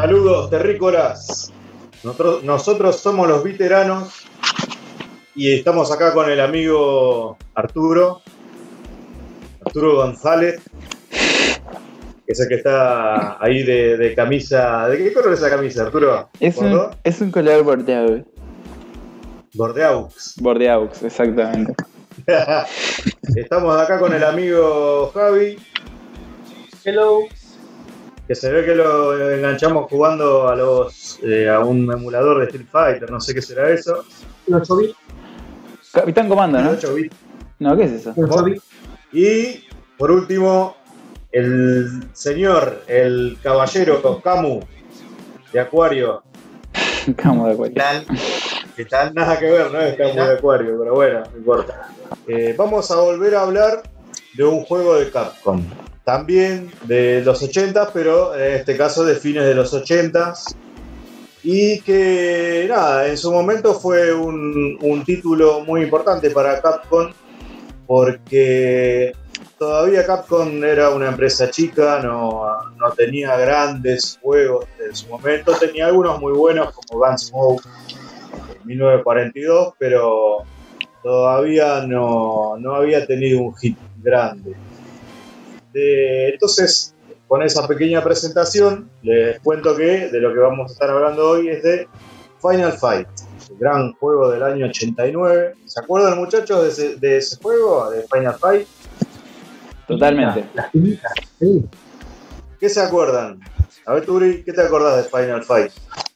Saludos terrícolas. Nosotros, nosotros somos los veteranos y estamos acá con el amigo Arturo, Arturo González, que es el que está ahí de, de camisa. ¿De qué color es esa camisa, Arturo? Es un, es un color bordeaux. Bordeaux. Bordeaux, exactamente. Estamos acá con el amigo Javi, Hello. Que se ve que lo enganchamos jugando a los eh, a un emulador de Street Fighter, no sé qué será eso. Los 8 bits. Capitán Comando, ¿no? 8 bits. No, ¿qué es eso? Los 8 bits. Y por último, el señor, el caballero Camu de Acuario. Camo de ¿Qué cuello. tal? ¿Qué tal? Nada que ver, ¿no? Es Camu de Acuario, pero bueno, no importa. Eh, vamos a volver a hablar de un juego de Capcom. También de los 80, pero en este caso de fines de los 80. Y que, nada, en su momento fue un, un título muy importante para Capcom porque todavía Capcom era una empresa chica, no, no tenía grandes juegos en su momento, tenía algunos muy buenos como Gunsmoke en 1942, pero todavía no, no había tenido un hit grande. De- entonces, con esa pequeña presentación, les cuento que de lo que vamos a estar hablando hoy es de Final Fight, el gran juego del año 89. ¿Se acuerdan muchachos de ese, de ese juego, de Final Fight? Totalmente. Las tiritas. Sí. ¿Qué se acuerdan? A ver, Turi, ¿qué te acordás de Final Fight?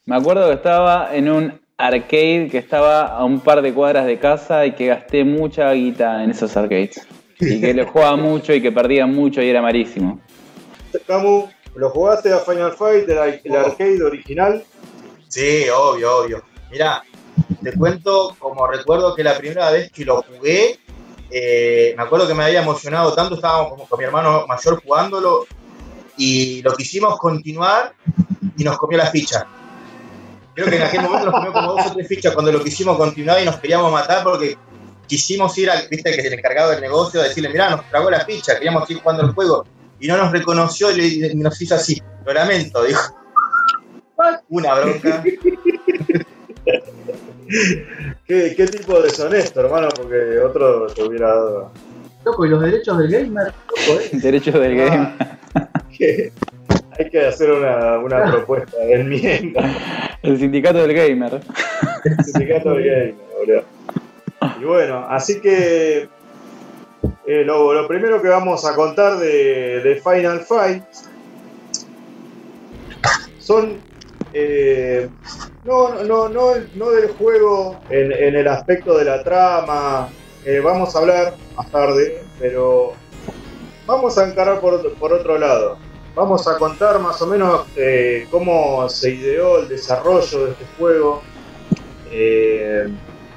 Me acuerdo que estaba en un arcade que estaba a un par de cuadras de casa y que gasté mucha guita en esos arcades. Y que lo jugaba mucho y que perdía mucho y era malísimo. Camu, ¿lo jugaste a Final Fight, el, el arcade original? Sí, obvio, obvio. Mira, te cuento como recuerdo que la primera vez que lo jugué, eh, me acuerdo que me había emocionado tanto, estábamos como con mi hermano mayor jugándolo y lo quisimos continuar y nos comió la ficha. Creo que en aquel momento nos comió como dos o tres fichas cuando lo quisimos continuar y nos queríamos matar porque quisimos ir al, viste, que es el encargado del negocio, a decirle, mirá, nos tragó la ficha, queríamos ir jugando el juego y no nos reconoció y, le- y nos hizo así, lo lamento, dijo. Una bronca. ¿Qué, qué tipo de deshonesto, hermano? Porque otro te hubiera dado. Loco, y los derechos del gamer. Loco, eh. Derechos del game. que hay que hacer una, una propuesta de enmienda. El sindicato del gamer. Sindicato de Gamer, boludo. Y bueno, así que eh, lo, lo primero que vamos a contar de, de Final Fight son eh, no, no, no, no del juego en, en el aspecto de la trama. eh, vamos a hablar más tarde, pero vamos a encarar por, por otro lado. Vamos a contar más o menos cómo se ideó el desarrollo de este juego.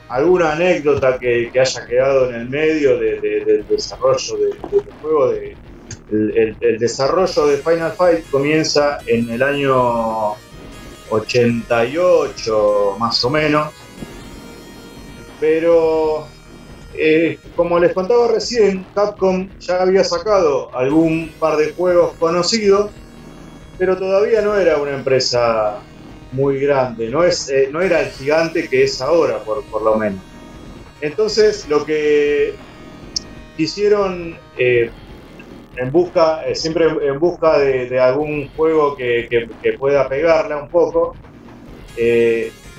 Alguna anécdota que, haya quedado en el medio de- de- del desarrollo de- del juego. de- el- el desarrollo de Final Fight comienza en el año 88 más o menos. Pero eh, como les contaba recién, Capcom ya había sacado algún par de juegos conocidos, pero todavía no era una empresa muy grande, no, es, eh, no era el gigante que es ahora, por, por lo menos. Entonces, lo que quisieron eh, en busca, eh, siempre en busca de, algún juego que, que- pueda pegarla un poco,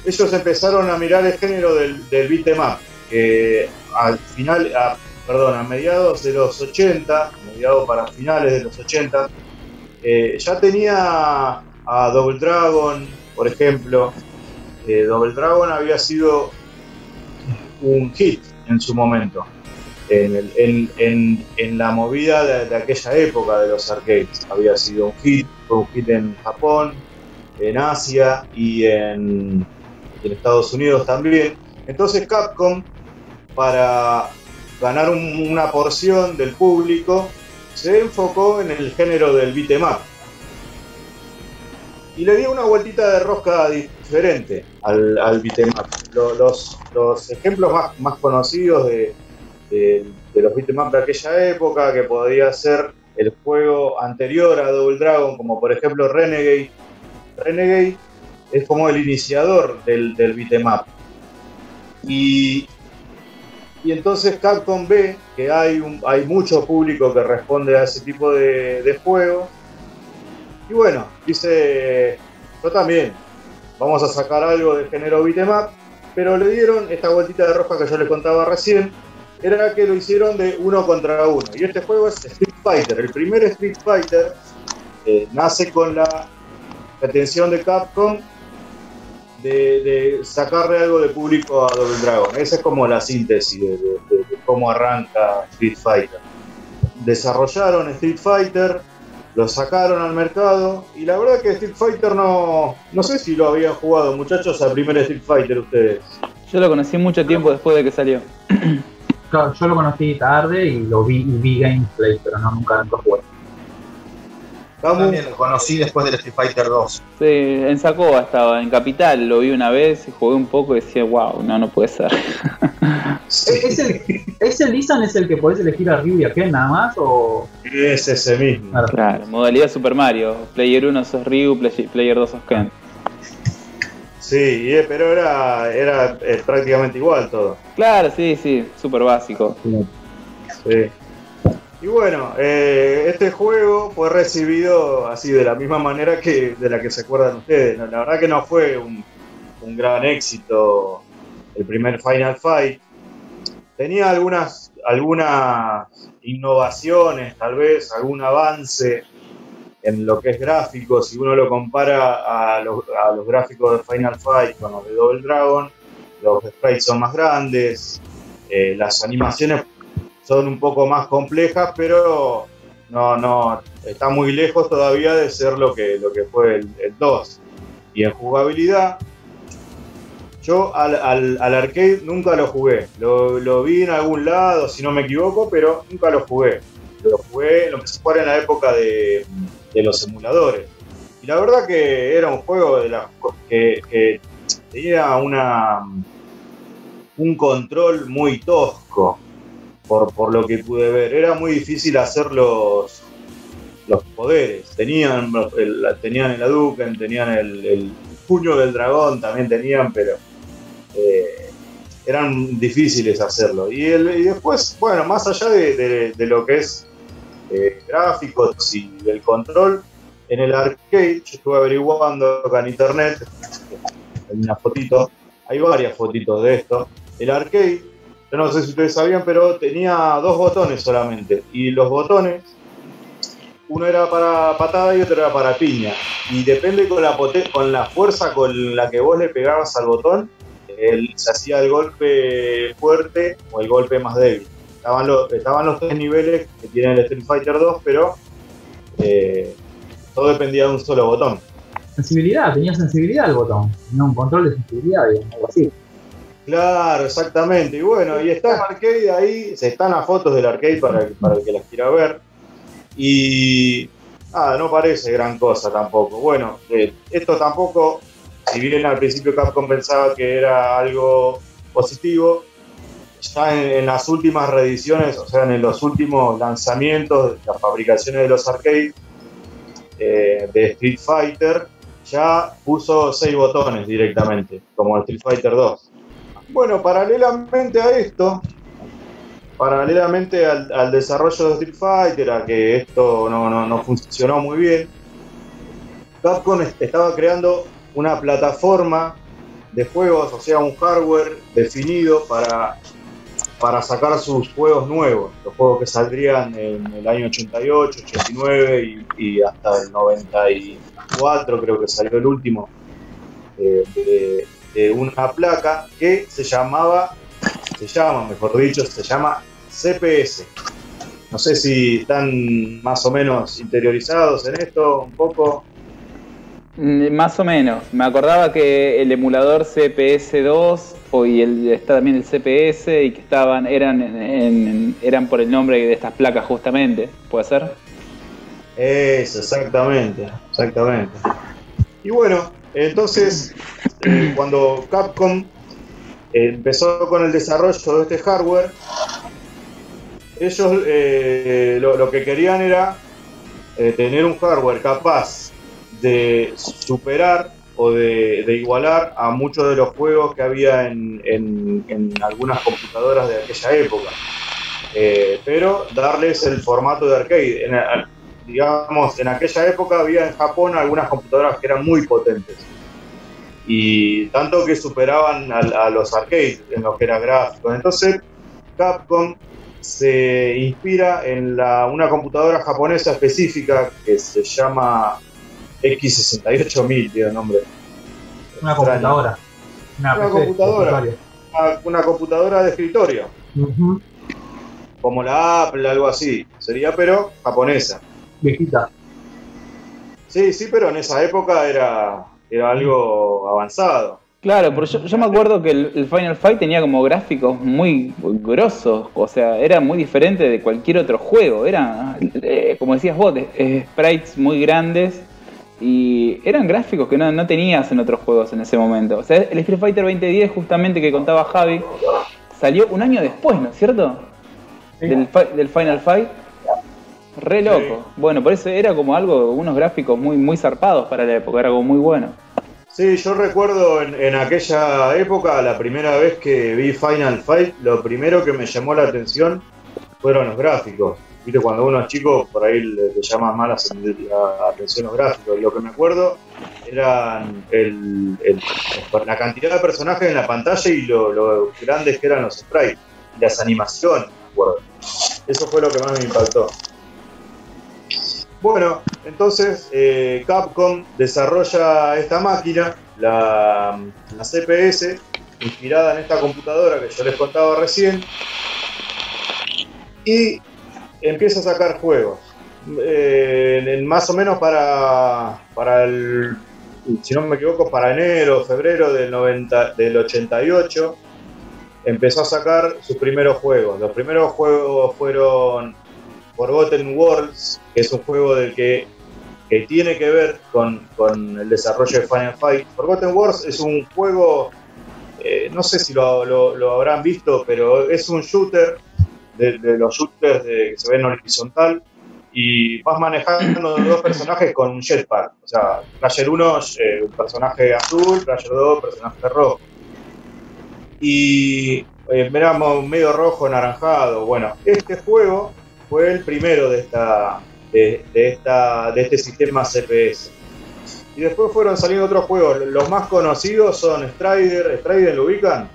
ellos empezaron a mirar el género del, del 'em que al final, perdón, a mediados de los 80, mediados para finales de los 80, eh, ya tenía a Double Dragon, por ejemplo. Eh, Double Dragon había sido un hit en su momento, en, la movida de, aquella época de los arcades. Había sido un hit, fue un hit en Japón, en Asia y en, Estados Unidos también. Entonces Capcom, para ganar un- una porción del público, se enfocó en el género del beat 'em up. Y le dio una vueltita de rosca diferente al, al beat up. Lo- Los, los ejemplos más, conocidos de, de- de los beat up de aquella época, que podría ser el juego anterior a Double Dragon, como por ejemplo Renegade, Renegade es como el iniciador del, del beat'em-up. Y, y entonces Capcom ve que hay, un, hay mucho público que responde a ese tipo de juegos. Y bueno, dice, yo también, vamos a sacar algo de género beat'em-up, pero le dieron esta vueltita de roja que yo les contaba recién, era que lo hicieron de uno contra uno. Y este juego es Street Fighter. El primer Street Fighter eh, nace con la pretensión de Capcom de, sacarle algo de público a Double Dragon. Esa es como la síntesis de cómo arranca Street Fighter. Desarrollaron Street Fighter, lo sacaron al mercado y la verdad que Street Fighter no, no sé si lo habían jugado muchachos al primer Street Fighter ustedes. Yo lo conocí mucho tiempo después de que salió. Claro, yo lo conocí tarde y lo vi y vi gameplay, pero no nunca nunca jugué. También lo conocí después del Street Fighter 2. Sí, en Sacoa estaba, en Capital, lo vi una vez, jugué un poco y decía, wow, no, no puede ser. sí, ¿Es el, ¿Es el Lisan es el que podés elegir a Ryu y a Ken nada más? O... es ese mismo. Claro. Claro, modalidad Super Mario. Player 1 sos Ryu, play- Player 2 sos Ken. Sí, eh, pero era, era eh, prácticamente igual todo. Claro, sí, sí, súper básico. Sí. Y bueno, eh, este juego fue recibido así de la misma manera que de la que se acuerdan ustedes. ¿no? La verdad que no fue un, un gran éxito el primer Final Fight. Tenía algunas, algunas innovaciones, tal vez, algún avance en lo que es gráfico. Si uno lo compara a los, gráficos de Final Fight con los de Double Dragon, los sprites son más grandes, eh, las animaciones son un poco más complejas, pero no, no, está muy lejos todavía de ser lo que, lo que fue el, el 2. Y en jugabilidad, yo al, al- al arcade nunca lo jugué. Lo, vi en algún lado, si no me equivoco, pero nunca lo jugué. Lo jugué, lo empecé a jugar en la época de, de los emuladores. Y la verdad que era un juego de que, tenía una, un control muy tosco por, por lo que pude ver. Era muy difícil hacer los, los poderes. Tenían el, tenían el Hadouken, tenían el puño del dragón, también tenían, pero eh, eran difíciles hacerlo. Y, el- después, bueno, más allá de, lo que es eh, gráficos y del control, en el arcade, yo estuve averiguando acá en internet, hay una fotito, hay varias fotitos de esto. El arcade yo no sé si ustedes sabían, pero tenía dos botones solamente. Y los botones, uno era para patada y otro era para piña. Y depende con la, con la fuerza con la que vos le pegabas al botón, el- se hacía el golpe fuerte o el golpe más débil. Estaban los, estaban los tres niveles que tiene el Street Fighter 2, pero eh, todo dependía de un solo botón. Sensibilidad, tenía sensibilidad el botón. Tenía un control de sensibilidad, digamos, algo así. Claro, exactamente. Y bueno, y está el arcade ahí, se están las fotos del arcade para, para el que las quiera ver. Y nada, no parece gran cosa tampoco. Bueno, eh, esto tampoco, si bien al principio Capcom pensaba que era algo positivo, ya en, las últimas reediciones, o sea, en los últimos lanzamientos, las fabricaciones de los arcades eh, de Street Fighter, ya puso seis botones directamente, como el Street Fighter 2. Bueno, paralelamente a esto, paralelamente al, al desarrollo de Street Fighter, a que esto no, no- no funcionó muy bien, Capcom est- estaba creando una plataforma de juegos, o sea, un hardware definido para, para sacar sus juegos nuevos, los juegos que saldrían en el año 88, 89 y, y hasta el 94, creo que salió el último, eh, de, de una placa que se llamaba, se llama, mejor dicho, se llama CPS. No sé si están más o menos interiorizados en esto, un poco. Mm, Más o menos. Me acordaba que el emulador CPS2 o- y el, está también el CPS y que estaban eran en- eran por el nombre de estas placas justamente. ¿Puede ser? Eso, exactamente, exactamente. Y bueno, entonces, eh, cuando Capcom empezó con el desarrollo de este hardware, ellos eh, lo, lo que querían era eh, tener un hardware capaz de superar o de, igualar a muchos de los juegos que había en, en- algunas computadoras de aquella época. Eh, pero darles el formato de arcade. Digamos, en aquella época había en Japón algunas computadoras que eran muy potentes. Y tanto que superaban a, los arcades en lo que era gráficos. Entonces, Capcom se inspira en una computadora japonesa específica que se llama X68000, tiene el nombre. Una Extraño. computadora. Una, Una PC, computadora. escritorio. Una, una computadora de escritorio, como la Apple, algo así. Sería, pero japonesa. Viejita. Sí, sí, pero en esa época era, era algo avanzado. Claro, pero yo, yo me acuerdo que el, el Final Fight tenía como gráficos muy grosos, o sea, era muy diferente de cualquier otro juego. Eran, eh, como decías vos, de- eh, sprites muy grandes y eran gráficos que no, no tenías en otros juegos en ese momento. O sea, el Street Fighter 2010, justamente que contaba Javi, salió un año después, ¿no es cierto? Del, del Final Fight. Re loco. Bueno, por eso era como algo, unos gráficos muy, muy zarpados para la época, era como muy bueno. Sí, yo recuerdo en, en aquella época, la primera vez que vi Final Fight, lo primero que me llamó la atención fueron los gráficos. Viste, cuando uno es chico, por ahí le, le llama más la, atención los gráficos. Lo que me acuerdo eran el- la cantidad de personajes en la pantalla y lo, lo grandes que eran los sprites. Y las animaciones, me acuerdo. Eso fue lo que más me impactó. Bueno, entonces eh, Capcom desarrolla esta máquina, la, la CPS, inspirada en esta computadora que yo les contaba recién, y empieza a sacar juegos. Eh, más o menos para, para el, si no me equivoco, para enero, febrero del, 90, del 88, empezó a sacar sus primeros juegos. Los primeros juegos fueron Forgotten Worlds, que es un juego del que, que tiene que ver con, con el desarrollo de Final Fight. Forgotten Worlds es un juego, eh, no sé si lo- lo habrán visto, pero es un shooter de, los shooters de- que se ven horizontal y vas manejando dos personajes con un jetpack. O sea, Player 1, eh, un personaje azul, Player 2, personaje rojo. Y eh, medio rojo, naranjado. Bueno, este juego fue el primero de esta de, de esta de este sistema CPS. Y después fueron saliendo otros juegos. Los más conocidos son Strider. ¿Strider lo ubican?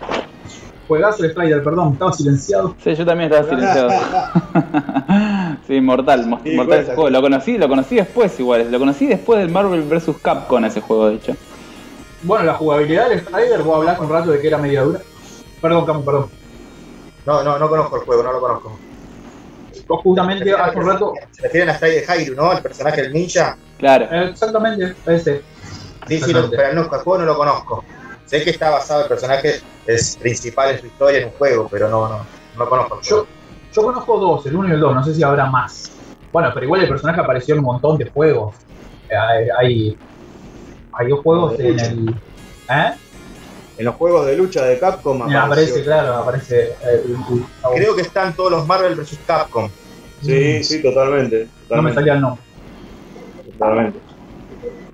Juegazo de Strider, perdón, estaba silenciado. Sí, yo también estaba silenciado. sí, mortal, Sí, mortal ese juego. Lo conocí, lo conocí después igual. Lo conocí después del Marvel vs. Capcom ese juego, de hecho. Bueno, la jugabilidad del Strider, vos hablás un rato de que era media dura. Perdón, Camu, perdón. No, no, no conozco el juego, no lo conozco. Vos justamente hace un rato. Se refieren a Strider Hairu, ¿no? El personaje del ninja. Claro. Exactamente, ese. Sí, sí, lo- pero no, el juego no lo conozco. Sé que está basado el personaje es principal en su historia en un juego, pero no, no, no conozco el Yo, juego. yo conozco dos, el uno y el dos, no sé si habrá más. Bueno, pero igual el personaje apareció en un montón de juegos. Eh, Hay, hay, hay dos juegos en el. ¿Eh? En los juegos de lucha de Capcom Mira, apareció. aparece, claro, aparece. eh, Creo que están todos los Marvel vs. Capcom. Sí, sí, totalmente. no me totalmente. salía el nombre. Totalmente.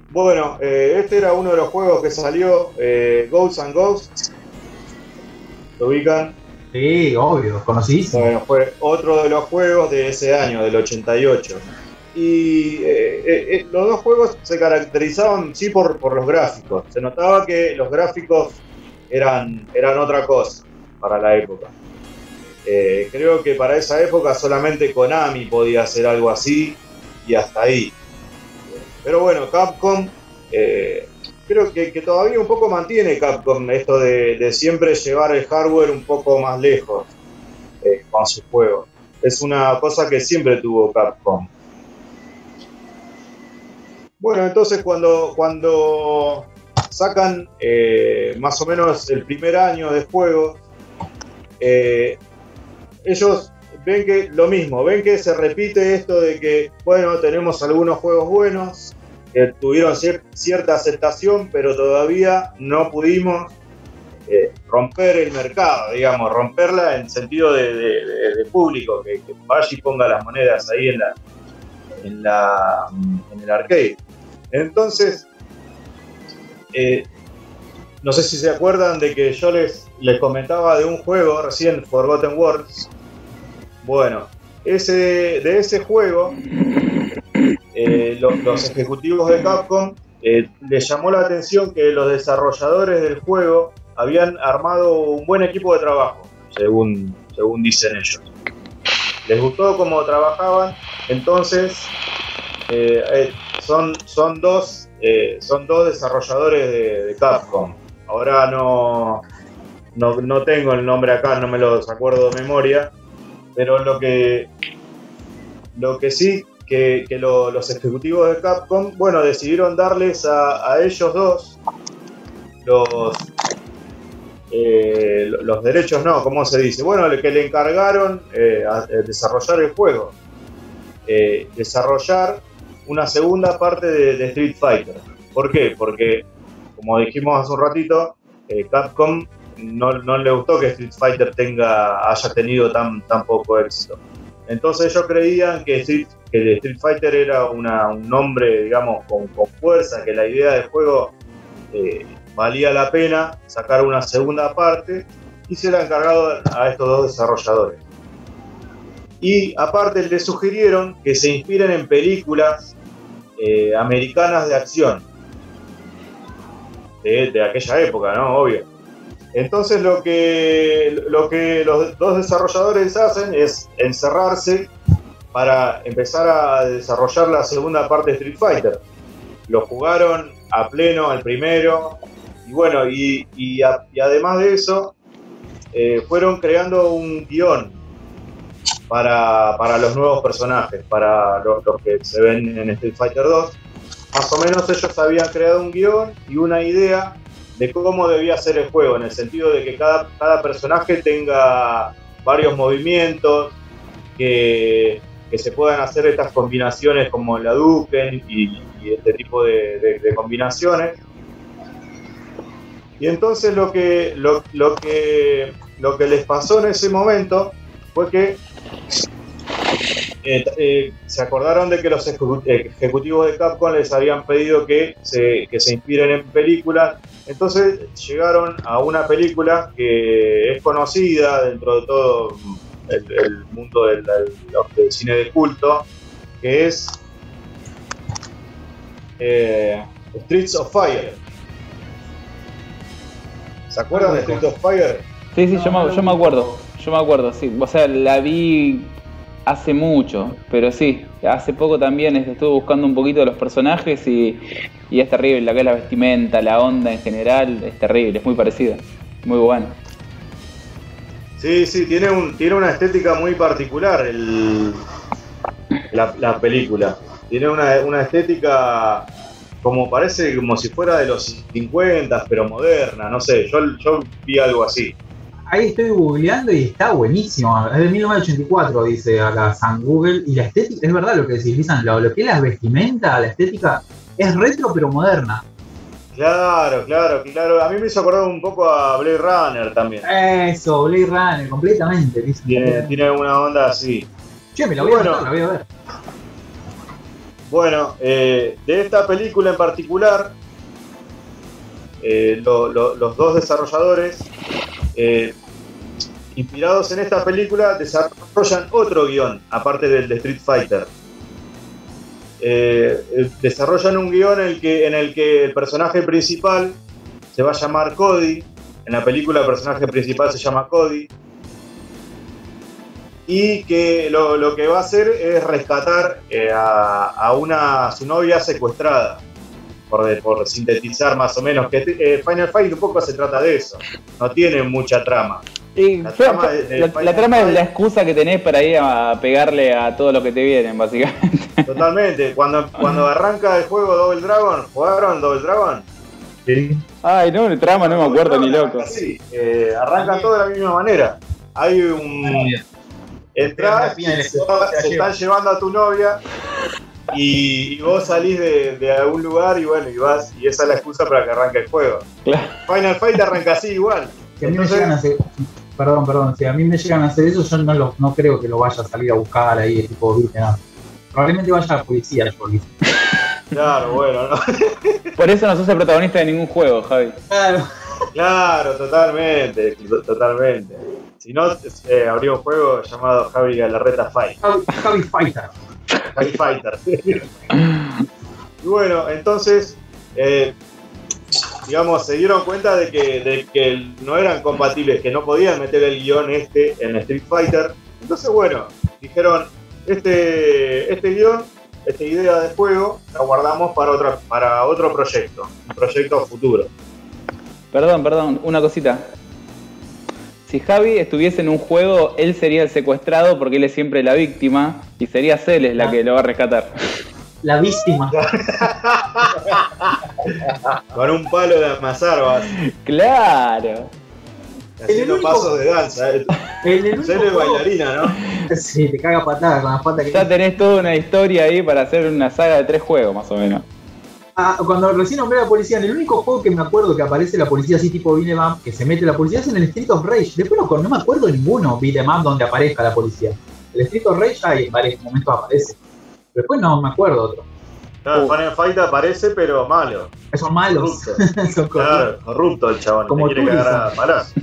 Bueno, eh, este era uno de los juegos que salió, eh, Ghosts and Ghosts. ¿Lo ubican? Sí, obvio, conocidísimo. Bueno, fue otro de los juegos de ese año, del 88. Y eh, eh, eh, los dos juegos se caracterizaban, sí, por, por los gráficos. Se notaba que los gráficos eran, eran otra cosa para la época. Creo que para esa época solamente Konami podía hacer algo así y hasta ahí. Pero bueno, Capcom, eh, creo que, todavía un poco mantiene Capcom esto de, siempre llevar el hardware un poco más lejos eh, con sus juegos. Es una cosa que siempre tuvo Capcom. Bueno, entonces cuando, cuando sacan eh, más o menos el primer año de juego, ellos ven que lo mismo, ven que se repite esto de que, bueno, tenemos algunos juegos buenos, que tuvieron cier- cierta aceptación, pero todavía no pudimos eh, romper el mercado, digamos, romperla en sentido de, público, que, que vaya y ponga las monedas ahí en la, en la en el arcade. Entonces, eh, no sé si se acuerdan de que yo les, les comentaba de un juego recién, Forgotten Worlds. Bueno, ese, de ese juego, eh, los, ejecutivos de Capcom eh, les llamó la atención que los desarrolladores del juego habían armado un buen equipo de trabajo, según, según dicen ellos. Les gustó cómo trabajaban, entonces eh, son, son, dos, son dos desarrolladores de, Capcom. Ahora no, no, no tengo el nombre acá, no me los acuerdo de memoria, pero lo que, lo que sí que, lo- los ejecutivos de Capcom, bueno, decidieron darles a, a ellos dos los, eh, los derechos, no, ¿cómo se dice? Bueno, que le encargaron eh, a desarrollar el juego. Eh, desarrollar una segunda parte de, de Street Fighter. ¿Por qué? Porque, como dijimos hace un ratito, eh, Capcom no, no le gustó que Street Fighter tenga, haya tenido tan, tan poco éxito. Entonces ellos creían que Street, el Street Fighter era un nombre, digamos, con, fuerza, que la idea del juego eh, valía la pena sacar una segunda parte y se la encargado a estos dos desarrolladores. Y aparte le sugirieron que se inspiren en películas eh, americanas de acción de, de aquella época, ¿no? Obvio. Entonces lo que, lo que los dos desarrolladores hacen es encerrarse para empezar a desarrollar la segunda parte de Street Fighter. Lo jugaron a pleno al primero y bueno, y, además de eso, eh, fueron creando un guion para, para los nuevos personajes, para los, los que se ven en Street Fighter 2. Más o menos ellos habían creado un guion y una idea de cómo debía ser el juego, en el sentido de que cada, cada personaje tenga varios movimientos, que, que se puedan hacer estas combinaciones como la Duken y, este tipo de, de- de combinaciones. Y entonces lo que, lo, lo que, lo que les pasó en ese momento fue que eh, eh, se acordaron de que los ejecu- ejecutivos de Capcom les habían pedido que se, que se inspiren en películas. Entonces llegaron a una película que es conocida dentro de todo el, el mundo del, del- del cine de culto, que es eh, Streets of Fire. ¿Se acuerdan de Streets of Fire? Sí, sí, yo, me, yo me acuerdo. Yo me acuerdo, sí. O sea, la vi hace mucho, pero sí. Hace poco también este, estuve buscando un poquito de los personajes y, y es terrible. La es la vestimenta, la onda en general, es terrible, es muy parecida. Muy bueno. Sí, sí, tiene, un, tiene una estética muy particular el, la, la película. Tiene una, una estética como parece como si fuera de los 50, pero moderna, no sé, yo, yo vi algo así. Ahí estoy googleando y está buenísimo. Es de 1984, dice acá San Google. Y la estética, es verdad lo que decís, Lisan, lo, lo que es la vestimenta, la estética, es retro pero moderna. Claro, claro, claro. A mí me hizo acordar un poco a Blade Runner también. Eso, Blade Runner, completamente. Tiene, tiene una onda así. Che, me la voy a Bueno. anotar, la voy a ver. Bueno, eh, de esta película en particular, eh, lo- lo- los dos desarrolladores, eh, inspirados en esta película, desarrollan otro guion, aparte del de Street Fighter. Eh, desarrollan un guion en el, que, el personaje principal se va a llamar Cody. En la película el personaje principal se llama Cody. Y que lo, que va a hacer es rescatar a, a una a su novia secuestrada. Por, de- por sintetizar más o menos. Que eh, Final Fight un poco se trata de eso. No tiene mucha trama. Y La fue- trama de- de la- Final la trama es la excusa que tenés para ir a pegarle a todo lo que te vienen, básicamente. Totalmente. Cuando, cuando arranca el juego Double Dragon, ¿jugaron Double Dragon? Sí. Ay, no, el trama no me acuerdo ni loco. Sí, eh, arrancan todo de la misma manera. Hay un. Entras, se, están llevando a tu novia y, y vos salís de, de algún lugar y bueno, y vas, y esa es la excusa para que arranque el juego. Claro. Final Fight arranca así igual. Si a mí me llegan a hacer. Perdón, perdón. Si a mí me llegan a hacer eso, yo no, lo, no creo que lo vaya a salir a buscar ahí, tipo, viste, nada. Probablemente vaya a la policía, yo, Lisan. Claro, bueno, ¿no? Por eso no sos el protagonista de ningún juego, Javi. Claro. Claro, totalmente, totalmente. Si no, eh, habría un juego llamado Javi Galarreta Fight. Javi, Javi Fighter. Javi Fighter. y bueno, entonces, eh, digamos, se dieron cuenta de que, no eran compatibles, que no podían meter el guion este en Street Fighter. Entonces, bueno, dijeron, este, este guion, esta idea de juego, la guardamos para, otra, para otro proyecto, un proyecto futuro. Perdón, perdón, una cosita. Si Javi estuviese en un juego, él sería el secuestrado porque él es siempre la víctima y sería Celes la que lo va a rescatar. La víctima. Con un palo de amasar vas Claro. haciendo único- pasos de danza. eh. El único juego- bailarina, ¿no? Sí, te caga patada con la pata que Ya tenés toda una historia ahí para hacer una saga de tres juegos, más o menos. Ah, cuando recién nombré a la policía, en el único juego que me acuerdo que aparece la policía así tipo up, que se mete la policía es en el Street of Rage. Después no, no me acuerdo ninguno up donde aparezca la policía. El Street of Rage hay en varios momentos aparece. Después no me acuerdo otro. Claro, Uh. Final Fight aparece, pero malo. Son malos. Corrupto. son, corruptos, Claro, corrupto el chabón. Como Como quiere tú, cagar a palas.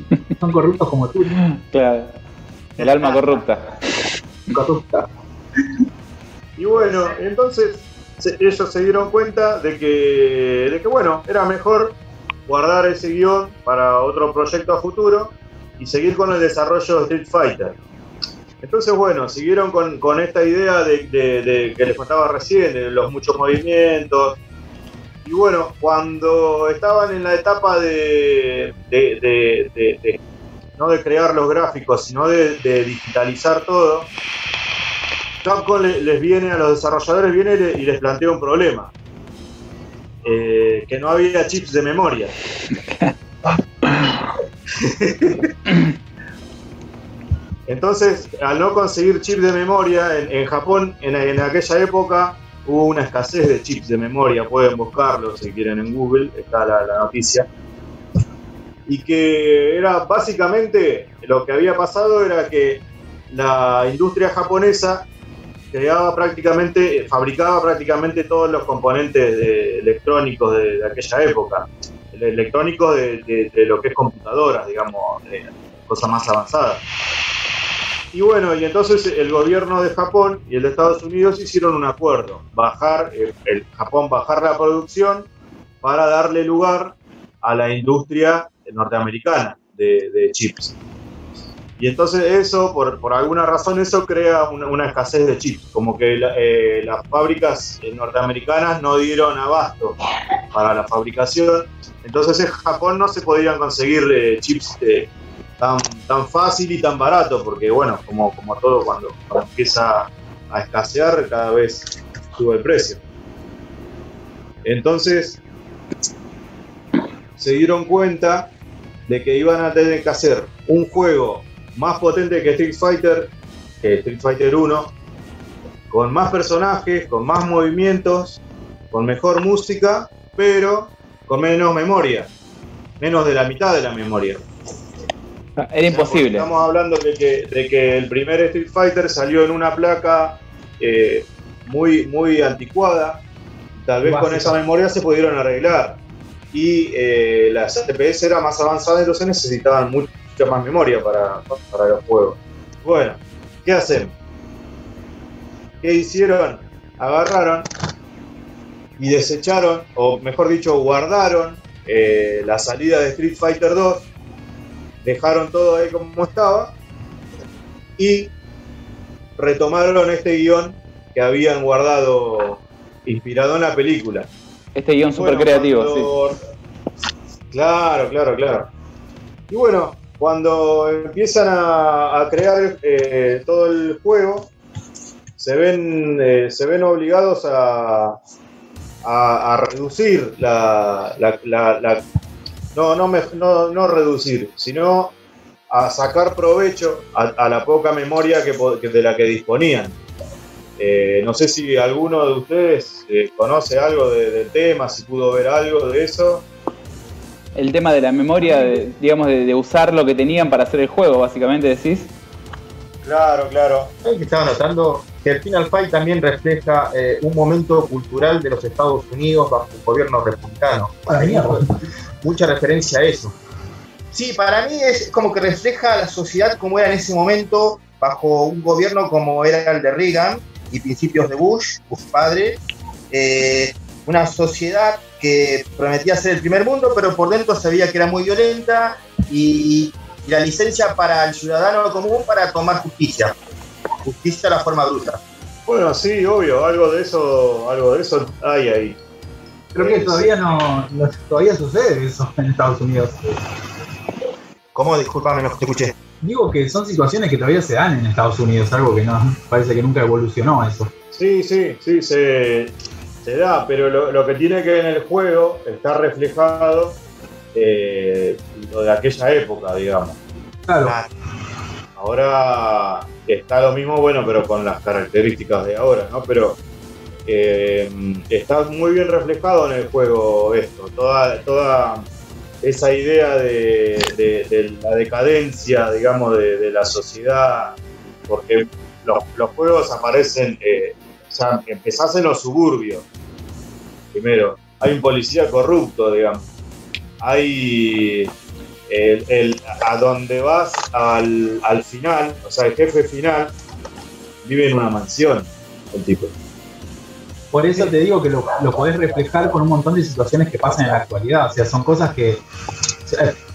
son corruptos como tú. Claro. El alma corrupta. Corrupta. Y bueno, entonces ellos se dieron cuenta de que, de que, bueno, era mejor guardar ese guion para otro proyecto a futuro y seguir con el desarrollo de Street Fighter. Entonces, bueno, siguieron con, con esta idea de, que les contaba recién, de los muchos movimientos. Y bueno, cuando estaban en la etapa de, de- no de crear los gráficos, sino de digitalizar todo, Capcom le- les viene a los desarrolladores viene y le- y les plantea un problema. Eh, que no había chips de memoria. Entonces, al no conseguir chips de memoria, en, en Japón en, en aquella época hubo una escasez de chips de memoria, pueden buscarlo si quieren en Google, está la, la noticia. Y que era básicamente lo que había pasado era que la industria japonesa creaba prácticamente, fabricaba prácticamente todos los componentes electrónicos de, aquella época. El electrónico de, de- lo que es computadoras, digamos, cosas más avanzadas. Y bueno, y entonces el gobierno de Japón y el de Estados Unidos hicieron un acuerdo, bajar, eh, el Japón bajar la producción para darle lugar a la industria norteamericana de chips. Y entonces eso, por, por alguna razón, eso crea una, escasez de chips, como que eh, las fábricas eh, norteamericanas no dieron abasto para la fabricación, entonces en Japón no se podían conseguir eh, chips tan, tan fácil y tan barato, porque bueno, como, como todo cuando empieza a escasear, cada vez sube el precio. Entonces se dieron cuenta de que iban a tener que hacer un juego más potente que Street Fighter, que Street Fighter 1, con más personajes, con más movimientos, con mejor música, pero con menos memoria, menos de la mitad de la memoria. Era imposible. Estamos hablando de que, de que el primer Street Fighter salió en una placa eh, muy, muy anticuada. Tal vez con esa memoria se pudieron arreglar. Y eh, las CPS era más avanzada, entonces necesitaban mucha más memoria para, para los juegos. Bueno, ¿qué hacen? ¿Qué hicieron? Agarraron y desecharon, o mejor dicho, guardaron eh, la salida de Street Fighter 2 dejaron todo ahí como estaba y retomaron este guion que habían guardado inspirado en la película. Este guion súper Bueno, creativo, sí. Claro, claro, claro. Y bueno, cuando empiezan a, crear eh, todo el juego, se ven, eh, se ven obligados a, a, reducir la, la- la- no, no, no, reducir, sino a sacar provecho a, la poca memoria que, que- de la que disponían. Eh, no sé si alguno de ustedes eh, conoce algo de- del tema, si pudo ver algo de eso. El tema de la memoria, de- digamos, de, de usar lo que tenían para hacer el juego, básicamente decís. Claro, claro. ¿Sabes que estaba notando? que el Final Fight también refleja eh, un momento cultural de los Estados Unidos bajo un gobierno republicano. Mucha referencia a eso. Sí, para mí es como que refleja la sociedad como era en ese momento, bajo un gobierno como era el de Reagan y principios de Bush, Bush padre. Eh, una sociedad que prometía ser el primer mundo, pero por dentro sabía que era muy violenta y, y la licencia para el ciudadano común para tomar justicia. Justicia de la forma bruta. Bueno, sí, obvio, algo de eso, algo de eso hay ahí. Creo que todavía no, no- todavía sucede eso en Estados Unidos. ¿Cómo? Disculpame, no te escuché. Digo que son situaciones que todavía se dan en Estados Unidos, algo que no parece que nunca evolucionó eso. Sí, sí, sí, se, se da, pero lo, lo que tiene que ver en el juego está reflejado eh, lo de aquella época, digamos. Claro, Ah, Ahora está lo mismo, bueno, pero con las características de ahora, ¿no? Pero eh, está muy bien reflejado en el juego esto, toda, toda esa idea de, de- de la decadencia, digamos, de, de la sociedad, porque los, los juegos aparecen, eh, o sea, empezás en los suburbios, primero, hay un policía corrupto, digamos, hay el, el- a donde vas al, al final, o sea, el jefe final vive en una mansión, el tipo. por eso te digo que lo, lo podés reflejar con un montón de situaciones que pasan en la actualidad. O sea, son cosas que,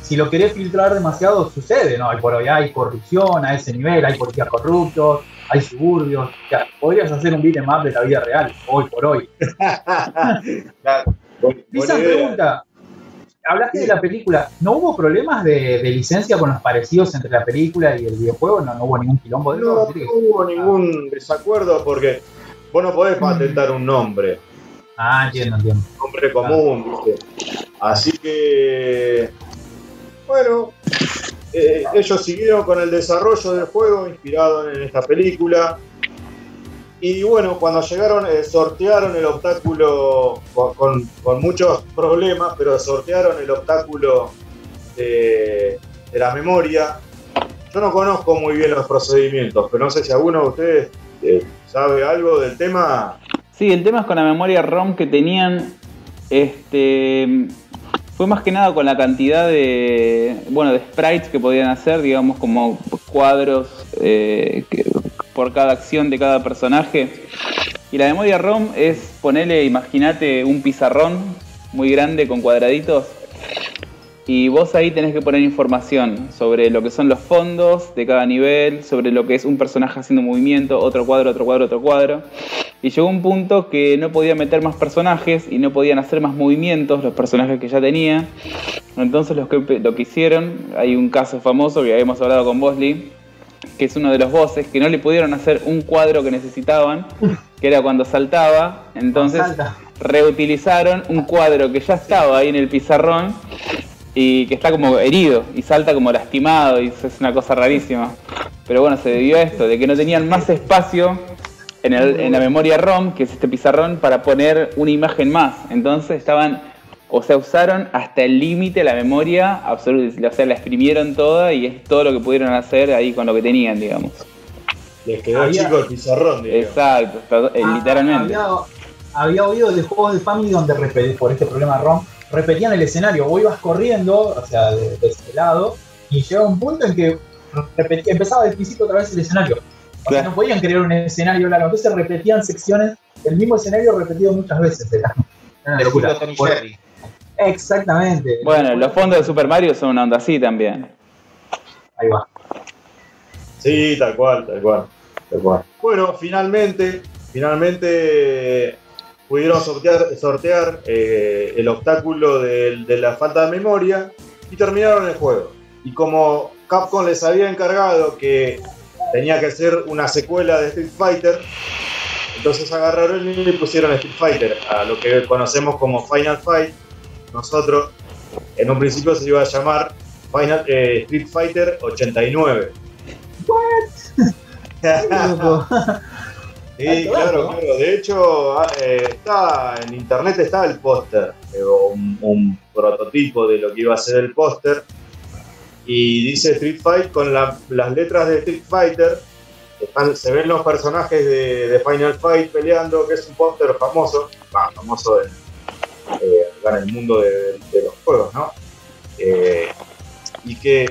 si lo querés filtrar demasiado, sucede, ¿no? Por hoy hay corrupción a ese nivel, hay policías corruptos, hay suburbios. O sea, podrías hacer un beat'em up de la vida real, hoy por hoy. claro. Idea. pregunta, hablaste de la película, ¿no hubo problemas de, de licencia con los parecidos entre la película y el videojuego? ¿No, no hubo ningún quilombo de No, eso? no hubo ningún desacuerdo porque vos no podés patentar un nombre, Ah, entiendo, entiendo. nombre común, ¿viste? Así que, bueno, eh, ellos siguieron con el desarrollo del juego inspirado en esta película. Y bueno, cuando llegaron, eh, sortearon el obstáculo con, muchos problemas, pero sortearon el obstáculo de, de la memoria. Yo no conozco muy bien los procedimientos, pero no sé si alguno de ustedes eh, sabe algo del tema. Sí, el tema es con la memoria ROM que tenían. Este. Fue más que nada con la cantidad de. Bueno, de sprites que podían hacer, digamos, como cuadros eh, por cada acción de cada personaje. Y la memoria ROM es ponerle, imagínate, un pizarrón muy grande con cuadraditos. Y vos ahí tenés que poner información sobre lo que son los fondos de cada nivel, sobre lo que es un personaje haciendo movimiento, otro cuadro, otro cuadro, otro cuadro. Y llegó un punto que no podía meter más personajes y no podían hacer más movimientos los personajes que ya tenía. Entonces los que, lo que hicieron, hay un caso famoso que habíamos hablado con Bosley, que es uno de los bosses, que no le pudieron hacer un cuadro que necesitaban, que era cuando saltaba. Entonces reutilizaron un cuadro que ya estaba ahí en el pizarrón y que está como herido y salta como lastimado y eso es una cosa rarísima. Pero bueno, se debió a esto, de que no tenían más espacio en, el- en la memoria ROM, que es este pizarrón, para poner una imagen más. Entonces estaban, o sea, usaron hasta el límite la memoria absoluta, o sea, la exprimieron toda y es todo lo que pudieron hacer ahí con lo que tenían, digamos. Les quedó Había- chico el pizarrón, digamos. Exacto, perdón, eh, Ah, literalmente. Había, había oído de juegos de Family donde por este problema ROM repetían el escenario. Vos ibas corriendo, o sea, de, de ese lado, y llegaba un punto en que repetía- empezaba del principio otra vez el escenario. O sea, no podían crear un escenario largo, entonces repetían secciones, el mismo escenario repetido muchas veces. Era, una locura. Jerry. Exactamente. Bueno, los fondos de Super Mario son una onda así también. Ahí va. Sí, tal cual, tal cual, tal cual. Bueno, finalmente, finalmente pudieron sortear, sortear eh, el obstáculo del- de, la falta de memoria y terminaron el juego. Y como Capcom les había encargado que tenía que ser una secuela de Street Fighter, entonces agarraron y le pusieron Street Fighter a lo que conocemos como Final Fight. Nosotros, en un principio se iba a llamar Final, eh, Street Fighter 89. Loco. Sí, claro, claro. De hecho, ah, eh, está en internet está el póster, eh, un, un prototipo de lo que iba a ser el póster. Y dice Street Fight con la- las letras de Street Fighter están- se ven los personajes de, de Final Fight peleando, que es un póster famoso, bah, famoso en, eh, en el mundo de, de los juegos, ¿no? Eh, y que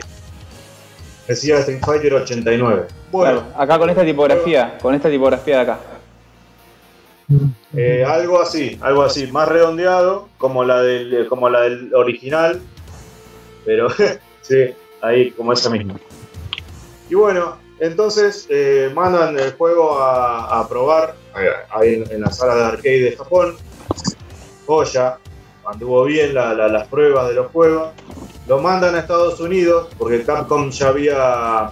decía Street Fighter 89. Bueno, Claro, acá con esta tipografía, con esta tipografía de acá. Eh, algo así, algo así, más redondeado, como la del, como la del original, pero sí, ahí como esa misma. Y bueno, entonces eh, mandan el juego a, a probar eh, ahí en, en la sala de arcade de Japón. Joya, anduvo bien la- la- las pruebas de los juegos. Lo mandan a Estados Unidos, porque Capcom ya había,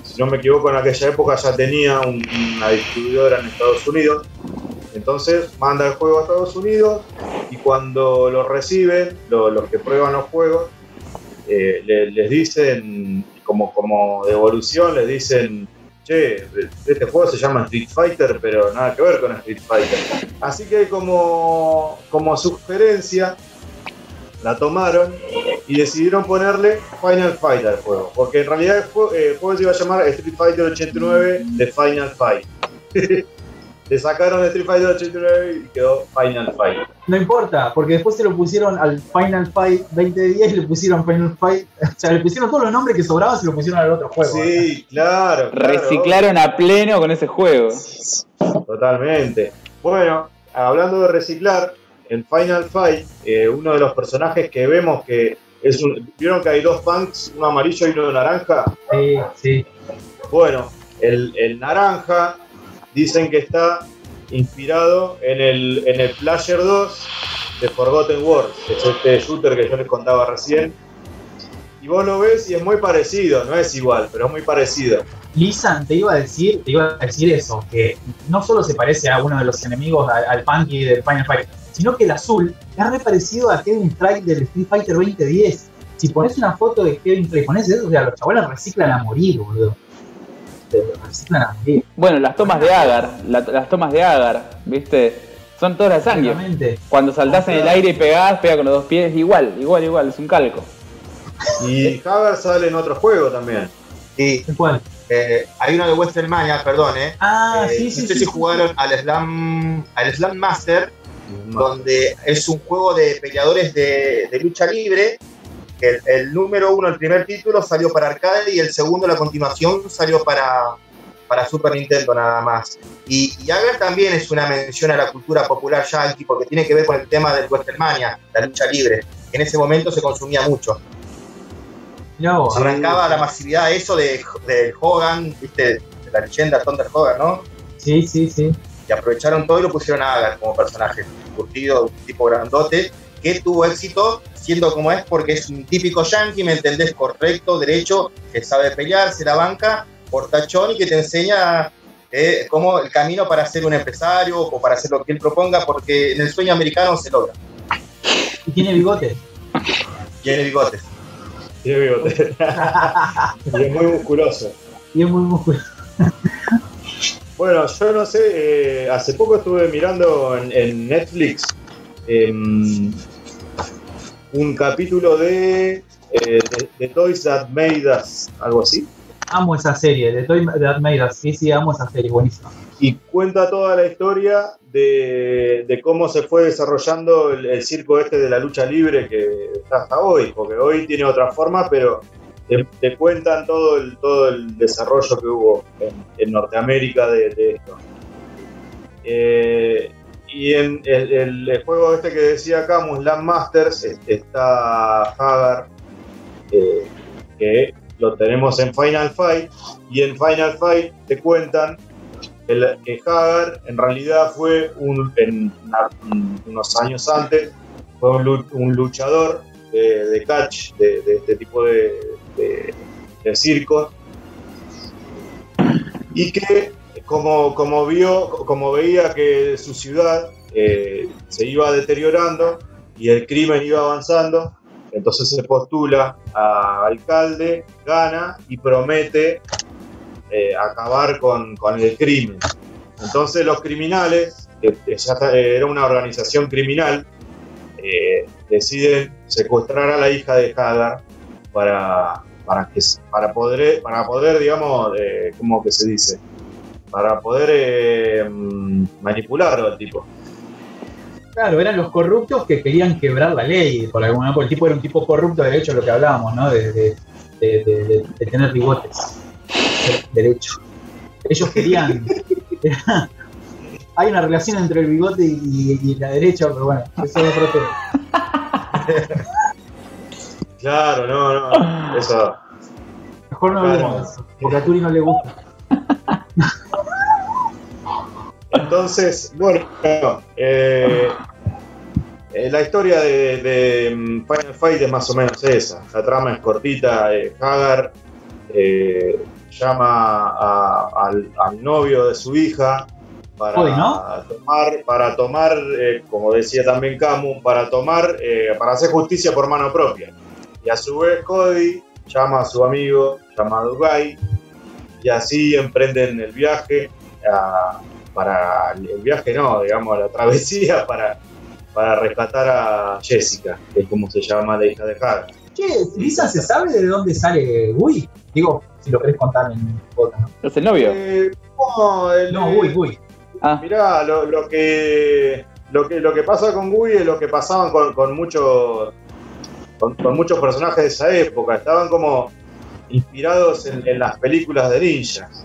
si no me equivoco, en aquella época ya tenía un- una distribuidora en Estados Unidos. Entonces manda el juego a Estados Unidos y cuando lo reciben, lo- los que prueban los juegos, eh, le- les dicen, como, como devolución, les dicen, che, este juego se llama Street Fighter, pero nada que ver con Street Fighter. Así que como, como sugerencia, la tomaron y decidieron ponerle Final Fight al juego, porque en realidad el juego, eh, el juego se iba a llamar Street Fighter 89 de Final Fight. Le sacaron Street Fighter 89 y quedó Final Fight. No importa, porque después se lo pusieron al Final Fight 2010 y le pusieron Final Fight. O sea, le pusieron todos los nombres que sobraban se lo pusieron al otro juego. Sí, claro. claro. Reciclaron a pleno con ese juego. Totalmente. Bueno, hablando de reciclar, en Final Fight, eh, uno de los personajes que vemos que es un. ¿Vieron que hay dos punks, uno amarillo y uno naranja? Sí, sí. Bueno, el, el naranja dicen que está inspirado en el, en el Player 2 de Forgotten Wars, que es este shooter que yo les contaba recién. Y vos lo ves y es muy parecido, no es igual, pero es muy parecido. Lisan, te iba a decir, te iba a decir eso, que no solo se parece a uno de los enemigos, al, al Punky del Final Fight, sino que el azul es re parecido a Kevin Strike del Street Fighter 2010. Si pones una foto de Kevin Strike, pones eso, o sea, los chavales reciclan a morir, boludo. Reciclan a morir. Bueno, las tomas de Agar, la- las tomas de Agar, ¿viste? Son todas las sangre. Exactamente. Cuando saltás en el aire y pegás, pega con los dos pies, igual, igual, igual, es un calco. Y Hagar sale en otro juego también. Sí, ¿Cuál? eh, hay uno de Westermania, perdón, eh. Ah, Eh, sí, sí, no sé sí. si jugaron al Slam, al Slam Master, donde es un juego de peleadores de, de lucha libre. El, el número uno, el primer título, salió para arcade y el segundo, la continuación, salió para, para Super Nintendo nada más. Y, y Agar también es una mención a la cultura popular yankee porque tiene que ver con el tema del Westermania, la lucha libre, en ese momento se consumía mucho. Sí. Arrancaba la masividad de eso de, de Hogan, ¿viste? de la leyenda Thunder Hogan, ¿no? Sí, sí, sí. Y aprovecharon todo y lo pusieron a Agar como personaje, curtido, un tipo grandote, que tuvo éxito siendo como es porque es un típico yankee, ¿me entendés? Correcto, derecho, que sabe pelear, se la banca, portachón y que te enseña eh, cómo el camino para ser un empresario o para hacer lo que él proponga, porque en el sueño americano se logra. Y tiene bigote. Tiene bigotes. Tiene bigote. y es muy musculoso. Y es muy musculoso. Bueno, yo no sé, eh, hace poco estuve mirando en, en Netflix em, un capítulo de, eh, de, de Toys That Made Us, algo así, Amo esa serie, de Toy That Made Us. Sí, sí, amo esa serie, buenísima. y cuenta toda la historia de, de cómo se fue desarrollando el, el circo este de la lucha libre que está hasta hoy, porque hoy tiene otra forma, pero te, cuentan todo el, todo el desarrollo que hubo en, en Norteamérica de, esto. Eh, y en el, juego este que decía acá, Muslam Masters, es- está Hagar, eh, que lo tenemos en Final Fight, y en Final Fight te cuentan que Hagar en realidad fue unos años antes, fue un, lu- un luchador de, catch, de este tipo de, de, de circos, y que como, como, vio, como veía que su ciudad eh, se iba deteriorando y el crimen iba avanzando, entonces se postula a alcalde, gana y promete eh, acabar con, con el crimen. Entonces los criminales, ya era una organización criminal, eh, deciden secuestrar a la hija de Hagar para, para, que, para, poder, para poder, digamos, eh, ¿cómo que se dice? para poder eh, mm, manipularlo al tipo. Claro, eran los corruptos que querían quebrar la ley, por alguna porque el tipo era un tipo corrupto, de hecho, lo que hablábamos, ¿no? De, de, de, de- de tener bigotes. Derecho. Ellos querían. Hay una relación entre el bigote y, y la derecha, pero bueno, eso es otro tema. Claro, no, no. Eso. Mejor no hablemos de eso, porque a Turi no le gusta. Entonces, bueno, eh, eh, la historia de, de, mm, Final Fight es más o menos esa. La trama es cortita. eh, Hagar llama a- al, al novio de su hija para tomar, para tomar como decía también Camus, para tomar, para hacer justicia por mano propia. Y a su vez Cody llama a su amigo llamado Guy y así emprenden el viaje a- para el viaje no, digamos, la travesía para, para rescatar a Jessica, que es como se llama la hija de Hagar. Che, Lisa, ¿se sabe de dónde sale Gui? Digo, si lo querés contar en boca, ¿no? ¿Es el novio? Eh, no, el- No, Gui, Gui. Ah, Mirá, lo, lo que, lo, que, lo que pasa con Gui es lo que pasaban con, con muchos con, con muchos personajes de esa época. Estaban como inspirados en, en las películas de ninjas.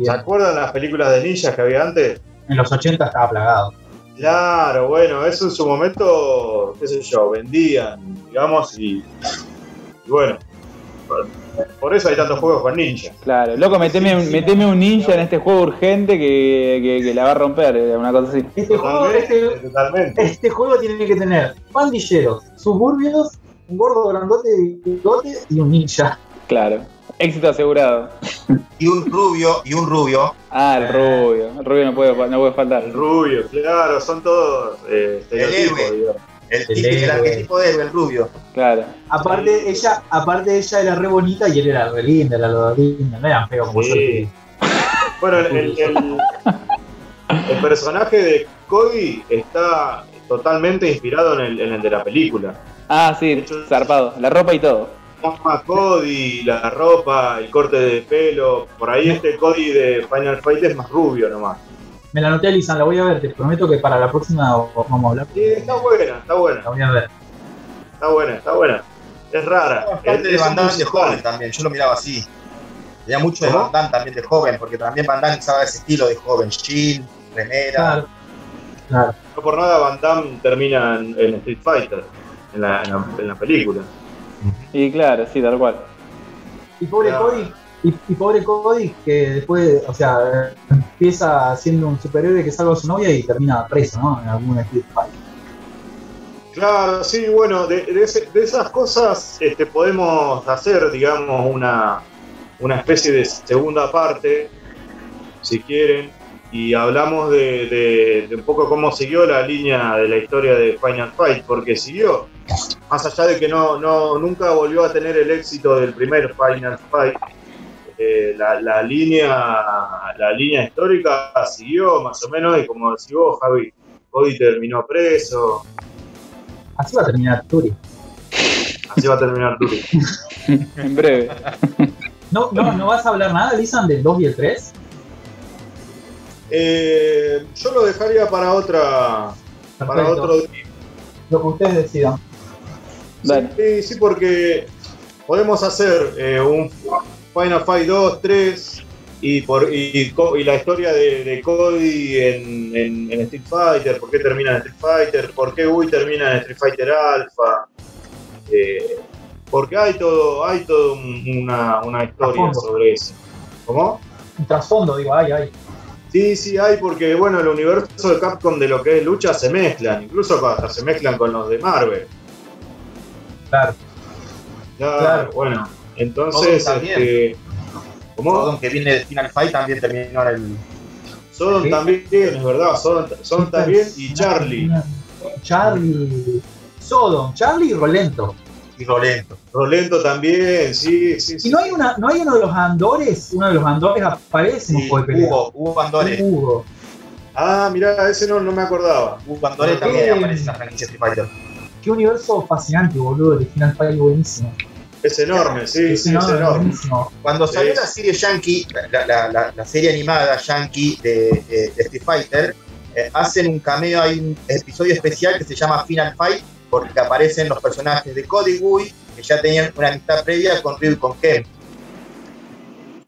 ¿Se acuerdan las películas de ninjas que había antes? En los 80 estaba plagado. Claro, bueno, eso en su momento, qué sé yo, vendían, digamos, y, y bueno, por, eso hay tantos juegos con ninjas. claro. Loco, meteme, un- meteme un ninja en este juego urgente que, que, que la va a romper, eh, una cosa así. Este juego, Totalmente, este, totalmente. este juego tiene que tener pandilleros, suburbios, un gordo grandote bigote y un ninja. Claro. Éxito asegurado. Y un rubio, y un rubio. Ah, el rubio. El rubio no puede, no puede faltar. El rubio, claro, son todos eh, estereotipos, héroe. El, El el arquetipo de héroe, el rubio. Claro. Aparte, ella, aparte ella era re bonita y él era re linda, era lo linda, no eran feos como Sí. Bueno, el, el- el- el personaje de Cody está totalmente inspirado en el, en el de la película. Ah, sí, zarpado. La ropa y todo. Llama Cody, la ropa, el corte de pelo. Por ahí este Cody de Final Fight es más rubio nomás. Me la anoté, Lisan, la voy a ver, te prometo que para la próxima vamos a hablar. Sí, está buena, está buena, La voy a ver. está buena, está buena. Es rara. De Es un Van Damme de joven también, yo lo miraba así. Tenía mucho de. Van Damme también de joven, porque también Van Damme usaba ese estilo de joven, jean, remera. Claro. Claro. No por nada Van Damme termina en, en Street Fighter, en la, en la- en la película. Y claro, sí, tal cual. Y pobre Claro. Cody, y, pobre Cody que después, o sea, empieza siendo un superhéroe que salva a su novia y termina preso, ¿no? En algún Street Fighter. Claro, sí, bueno, de, esas cosas este, podemos hacer, digamos, una, una especie de segunda parte, si quieren, y hablamos de, de- de un poco cómo siguió la línea de la historia de Final Fight, porque siguió, más allá de que no, no nunca volvió a tener el éxito del primer Final Fight, eh, la, la línea la línea histórica siguió más o menos, y como decís vos, Javi, Cody terminó preso, Así va a terminar Turi. Así va a terminar Turi. En breve. ¿No, no, ¿No vas a hablar nada, Lisan, del 2 y el 3? Eh, yo lo dejaría para otra. Para Perfecto. otro día. Lo que ustedes decidan. Sí, sí, porque podemos hacer eh, un Final Fight 2, 3 y, por, y, la historia de, de Cody en, en- en Street Fighter, por qué termina en Street Fighter, por qué Wii termina en Street Fighter Alpha. eh, porque hay todo, hay todo un- una, una historia sobre eso. ¿Cómo? Un trasfondo, digo, ay, ay. Sí, sí, hay, porque bueno, el universo de Capcom de lo que es lucha se mezclan, incluso hasta se mezclan con los de Marvel. Claro. Claro, Claro. bueno, entonces, este, ¿cómo? Sodom, que viene de Final Fight, también terminó en el. Sodom Sí. también, es verdad, Sodom, Sodom también y Charlie. Charlie. Sodom, Charlie y Rolento. Y Rolento. Rolento también, sí, sí, Y sí. no hay, una, no hay uno de los andores, uno de los andores aparece en un Sí, juego de pelea. Hugo, Hugo Bandore. Hugo. Ah, mirá, ese no, no me acordaba. Hugo Bandore ¿Por también aparece en la franquicia Street Fighter. Qué universo fascinante, boludo, de Final Fight buenísimo. Es enorme, sí, Es sí, es enorme. Cuando salió Sí. la serie Yankee, la, la- la- la serie animada Yankee de, de- de Street Fighter, eh, hacen un cameo, hay un episodio especial que se llama Final Fight, porque aparecen los personajes de Cody Gui, que ya tenían una amistad previa con Ryu y con Ken.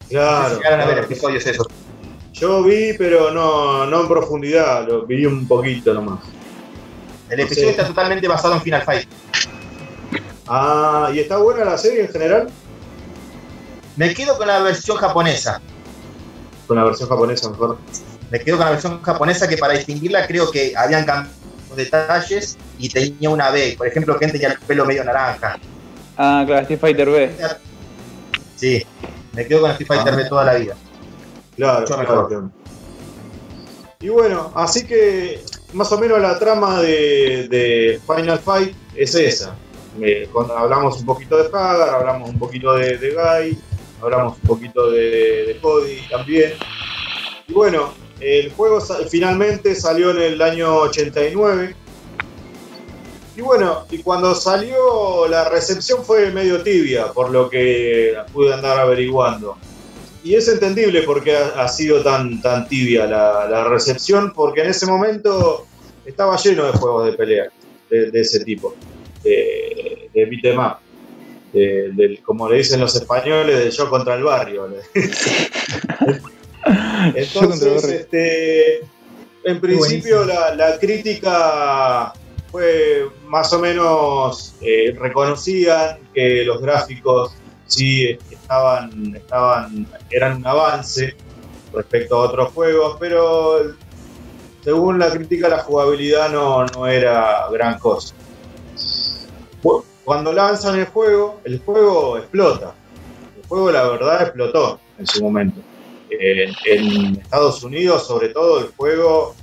Claro. A ver episodios esos. Yo vi, pero no, no en profundidad, lo vi un poquito nomás. El episodio Sí. está totalmente basado en Final Fight. Ah, ¿y está buena la serie en general? Me quedo con la versión japonesa. Con la versión japonesa mejor. Me quedo con la versión japonesa que para distinguirla creo que habían cambiado los detalles y tenía una B. Por ejemplo, Ken tenía el pelo medio naranja. Ah, claro, Street Fighter B. Sí, me quedo con Street Fighter Ah. de toda la vida. Claro, Mucho mejor. claro. Y bueno, así que más o menos la trama de, de Final Fight es esa. Eh, hablamos un poquito de Hagar, hablamos un poquito de, Guy, hablamos un poquito de, de Cody también. Y bueno, el juego finalmente salió en el año 89. Y bueno, y cuando salió la recepción fue medio tibia, por lo que pude andar averiguando. Y es entendible por qué ha, sido tan, tan tibia la, la recepción, porque en ese momento estaba lleno de juegos de pelea de, ese tipo, de, de up, de- del- como le dicen los españoles, de yo contra el barrio. Entonces, este, en principio la, la crítica fue más o menos eh, reconocían que los gráficos sí estaban, estaban, eran un avance respecto a otros juegos, pero según la crítica la jugabilidad no, no era gran cosa. Cu- Cuando lanzan el juego, el juego explota. El juego la verdad explotó en su momento. En, Estados Unidos, sobre todo, el juego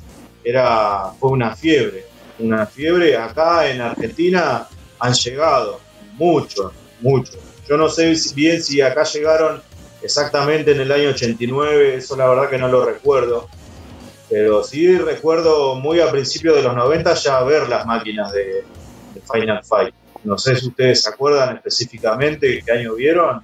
era, fue una fiebre. Una fiebre. Acá en Argentina han llegado muchos, muchos. Yo no sé bien si acá llegaron exactamente en el año 89, eso la verdad que no lo recuerdo. Pero sí recuerdo muy a principios de los 90 ya ver las máquinas de Final Fight. No sé si ustedes se acuerdan específicamente qué año vieron.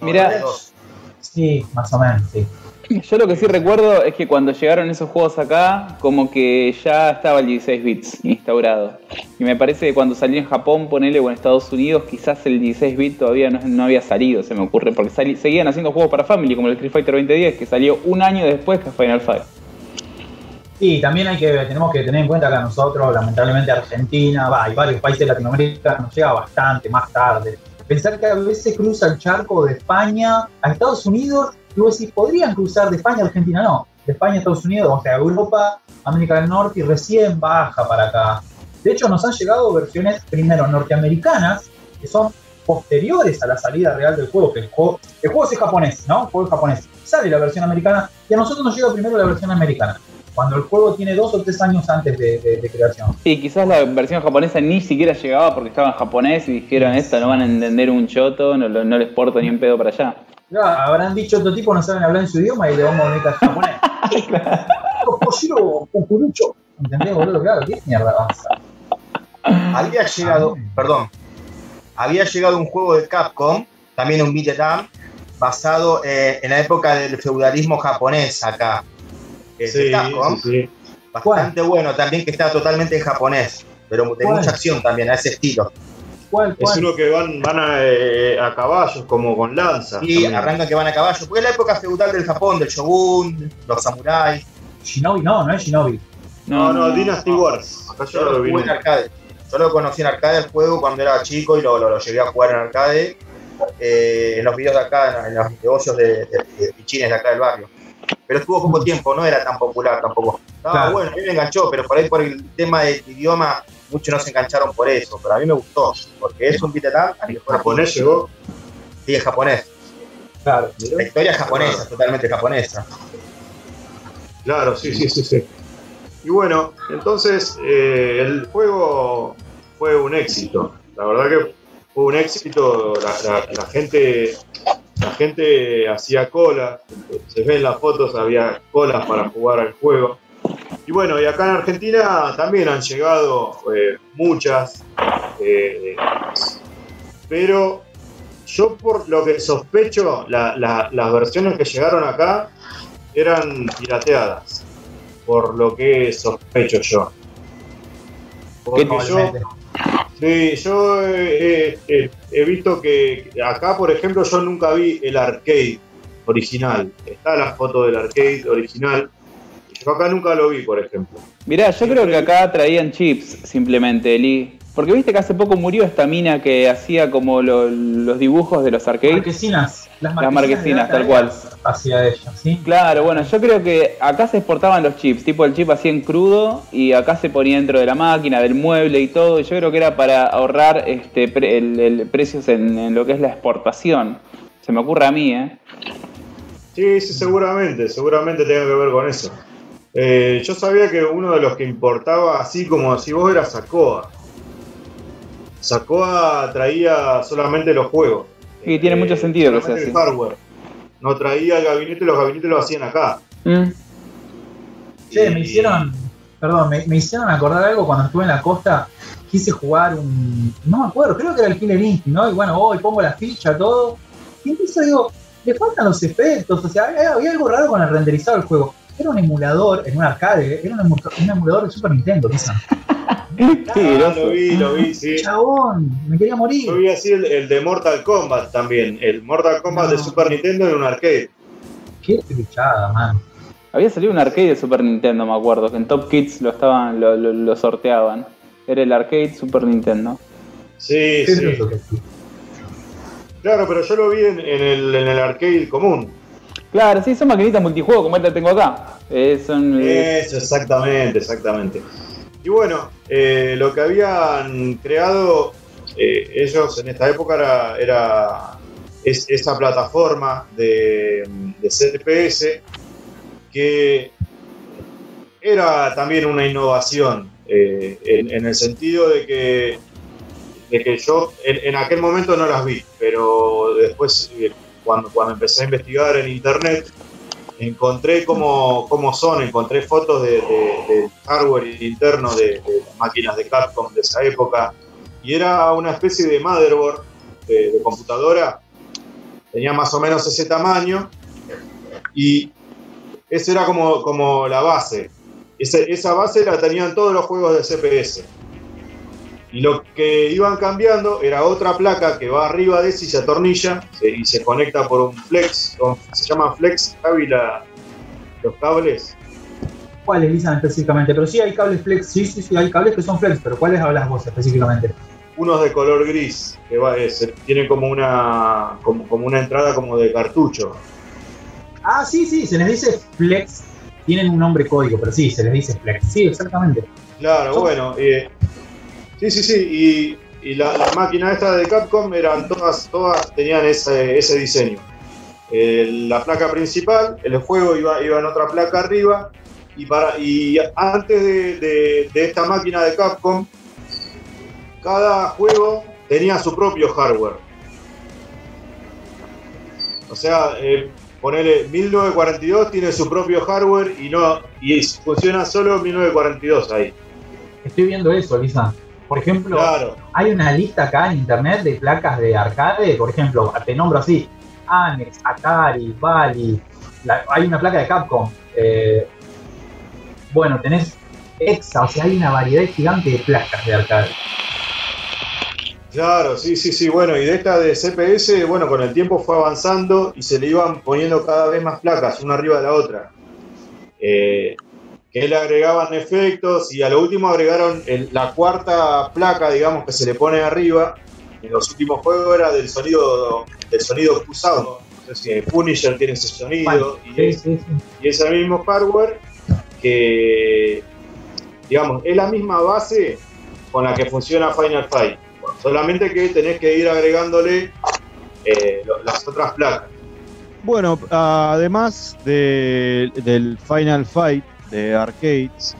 Mirá. 92. Sí, más o menos, sí. Yo lo que sí recuerdo es que cuando llegaron esos juegos acá, como que ya estaba el 16 bits instaurado. Y me parece que cuando salió en Japón, ponele, o en Estados Unidos, quizás el 16 bit todavía no, no había salido, se me ocurre, porque sali- seguían haciendo juegos para Family, como el Street Fighter 2010, que salió un año después que Final Fight. Sí, también hay que, tenemos que tener en cuenta que a nosotros, lamentablemente Argentina, va, y varios países de Latinoamérica nos llega bastante más tarde. Pensar que a veces cruza el charco de España a Estados Unidos, y vos decís, podrían cruzar de España a Argentina, no. De España a Estados Unidos, o sea, Europa, América del Norte y recién baja para acá. De hecho, nos han llegado versiones primero norteamericanas, que son posteriores a la salida real del juego, que el juego, el juego es japonés, ¿no? El juego es japonés. Sale la versión americana y a nosotros nos llega primero la versión americana cuando el juego tiene dos o tres años antes de, de- de creación. Y quizás la versión japonesa ni siquiera llegaba porque estaba en japonés y dijeron, esto no van a entender un choto, no, lo- no les porto ni un pedo para allá. Ya, habrán dicho otro tipo no saben hablar en su idioma y le vamos a venir a japonés. Koshiro, Kukurucho. ¿Entendés, boludo? Claro, ¿qué mierda pasa? Había llegado, perdón, había llegado un juego de Capcom, también un beat up, basado eh, en la época del feudalismo japonés acá. Que es de Sí, Capcom, sí, sí. bastante bueno también, que está totalmente en japonés, pero de ¿Cuál? mucha acción también, a ese estilo. ¿Cuál, Es uno que van, van a, eh, a caballos, como con lanzas. Y también. arrancan que van a caballo, porque es la época feudal del Japón, del shogun, los samuráis. Shinobi, no, no es Shinobi. No, no, Dynasty Wars. Acá yo Yo lo vi. jugué en arcade. Yo lo conocí en arcade el juego cuando era chico y lo, lo- lo llegué a jugar en arcade. eh, en los videos de acá, en, en los negocios de, de, de pichines de acá del barrio. Pero estuvo poco tiempo, no era tan popular tampoco. Estaba Claro. bueno, a mí me enganchó, pero por ahí por el tema del idioma, muchos no se engancharon por eso. Pero a mí me gustó, porque es un beat fue- japonés llegó. Sí, es japonés. Claro. La historia es japonesa, totalmente japonesa. Claro, sí, sí, sí, sí. Y bueno, entonces eh, el juego fue un éxito. La verdad que fue un éxito. La, la- la gente, la gente hacía cola. Se ven las fotos, había colas para jugar al juego. Y bueno, y acá en Argentina también han llegado eh, muchas, eh, pero yo por lo que sospecho, la- la- las versiones que llegaron acá eran pirateadas. Por lo que sospecho yo. Porque yo. Sí, yo eh, eh, he visto que acá, por ejemplo, yo nunca vi el arcade original. Está la foto del arcade original. Yo acá nunca lo vi, por ejemplo. Mirá, yo creo que acá traían chips simplemente, Eli. Porque viste que hace poco murió esta mina que hacía como lo- los dibujos de los arcades. Marquesinas. Las Las marquesinas, tal cual. Hacia ellas, ¿sí? Claro, bueno, yo creo que acá se exportaban los chips, tipo el chip así en crudo y acá se ponía dentro de la máquina, del mueble y todo. Y yo creo que era para ahorrar este pre- el, el precios en, en lo que es la exportación. Se me ocurre a mí, ¿eh? Sí, sí, seguramente, seguramente tenga que ver con eso. Eh, yo sabía que uno de los que importaba, así como si vos eras Sacoa. Sacoa traía solamente los juegos. Sí, tiene mucho sentido que sea solamente el así. hardware. No traía el gabinete, los gabinetes lo hacían acá. Mm. Che, me Y- hicieron, perdón, me, me hicieron acordar algo cuando estuve en la costa. Quise jugar un. No me acuerdo, creo que era el Killer Instinct, ¿no? Y bueno, hoy pongo la ficha, todo. Y empiezo, digo, le faltan los efectos. O sea, había, había algo raro con el renderizado del juego. Era un emulador, en un arcade, era un, emu- un emulador de Super Nintendo, quizá. Qué Ah, lo vi, lo vi, sí. Chabón, me quería morir. Yo vi así el, el de Mortal Kombat también. El Mortal Kombat de. Super Nintendo en un arcade. Qué truchada, man. Había salido un arcade de Super Nintendo, me acuerdo, que en Top Kids lo estaban, lo, lo- lo sorteaban. Era el arcade Super Nintendo. Sí, sí. sí. Claro, pero yo lo vi en, en el, en el arcade común. Claro, sí, son maquinitas multijuego como esta que tengo acá. Eh, eh, Eso, exactamente, exactamente. Y bueno, eh, lo que habían creado ellos en esta época era, es- esa plataforma de, de CPS que era también una innovación en, el sentido de que, de que yo en, aquel momento no las vi, pero después cuando, empecé a investigar en internet encontré cómo, cómo son, encontré fotos de, hardware interno de, máquinas de Capcom de esa época y era una especie de motherboard de, computadora, tenía más o menos ese tamaño y esa era como, como la base. Esa base la tenían todos los juegos de CPS. Y lo que iban cambiando era otra placa que va arriba de esa y se atornilla se- y se conecta por un flex, con- se llama flex, la- los cables. ¿Cuáles lisan específicamente? Pero sí hay cables flex, sí, sí, sí, hay cables que son flex, pero ¿cuáles hablas vos específicamente? Unos de color gris, que va, es- tienen como una, como, como una entrada como de cartucho. Ah, sí, sí, se les dice flex, tienen un nombre código, pero sí, se les dice flex. Sí, exactamente. Claro, Son- bueno. eh, sí, sí, sí. Y, y la, la máquina esta de Capcom eran todas, todas tenían ese, diseño. La placa principal, el juego iba, iba en otra placa arriba. Y, para, y antes de esta máquina de Capcom, cada juego tenía su propio hardware. O sea, eh, ponele 1942 tiene su propio hardware y no y funciona solo 1942 ahí. Estoy viendo eso, Lisa. Por ejemplo, Claro. hay una lista acá en internet de placas de arcade, por ejemplo, te nombro así, Anex, Atari, Bali, la- hay una placa de Capcom. eh, bueno, tenés Exa, o sea, hay una variedad gigante de placas de arcade. Claro, sí, sí, sí. Bueno, y de esta de CPS, bueno, con el tiempo fue avanzando y se le iban poniendo cada vez más placas, una arriba de la otra. Eh, que le agregaban efectos y a lo último agregaron el- la cuarta placa, digamos, que se le pone arriba. En los últimos juegos era del sonido del sonido cruzado. No sé si Punisher tiene ese sonido y Sí, es- sí, sí. y ese mismo hardware que, digamos, es la misma base con la que funciona Final Fight. Solamente que tenés que ir agregándole eh, las otras placas. Bueno, además de- del Final Fight de arcades,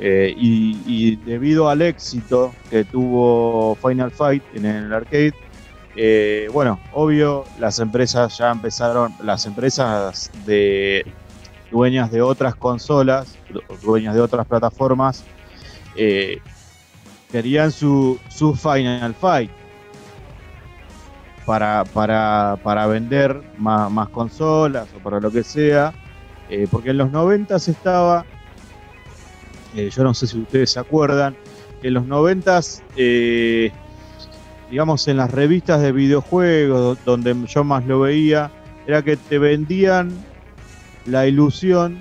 eh, y, debido al éxito que tuvo Final Fight en el arcade, eh, bueno, obvio, las empresas ya empezaron, las empresas de dueñas de otras consolas, du- dueñas de otras plataformas, eh, querían su, su Final Fight. para, para, para vender más, más consolas o para lo que sea. Porque en los 90 estaba, eh, yo no sé si ustedes se acuerdan, en los 90 eh, digamos en las revistas de videojuegos donde yo más lo veía, era que te vendían la ilusión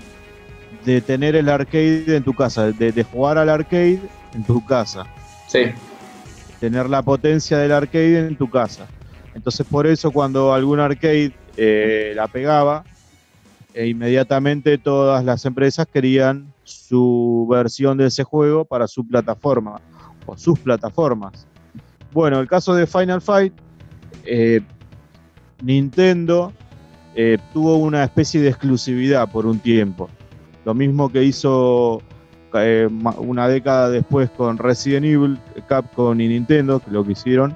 de tener el arcade en tu casa, de, de jugar al arcade en tu casa, Sí. tener la potencia del arcade en tu casa. Entonces por eso cuando algún arcade eh, la pegaba, e inmediatamente todas las empresas querían su versión de ese juego para su plataforma o sus plataformas. Bueno, el caso de Final Fight, eh, Nintendo eh, tuvo una especie de exclusividad por un tiempo. Lo mismo que hizo eh, una década después con Resident Evil, Capcom y Nintendo, que lo que hicieron.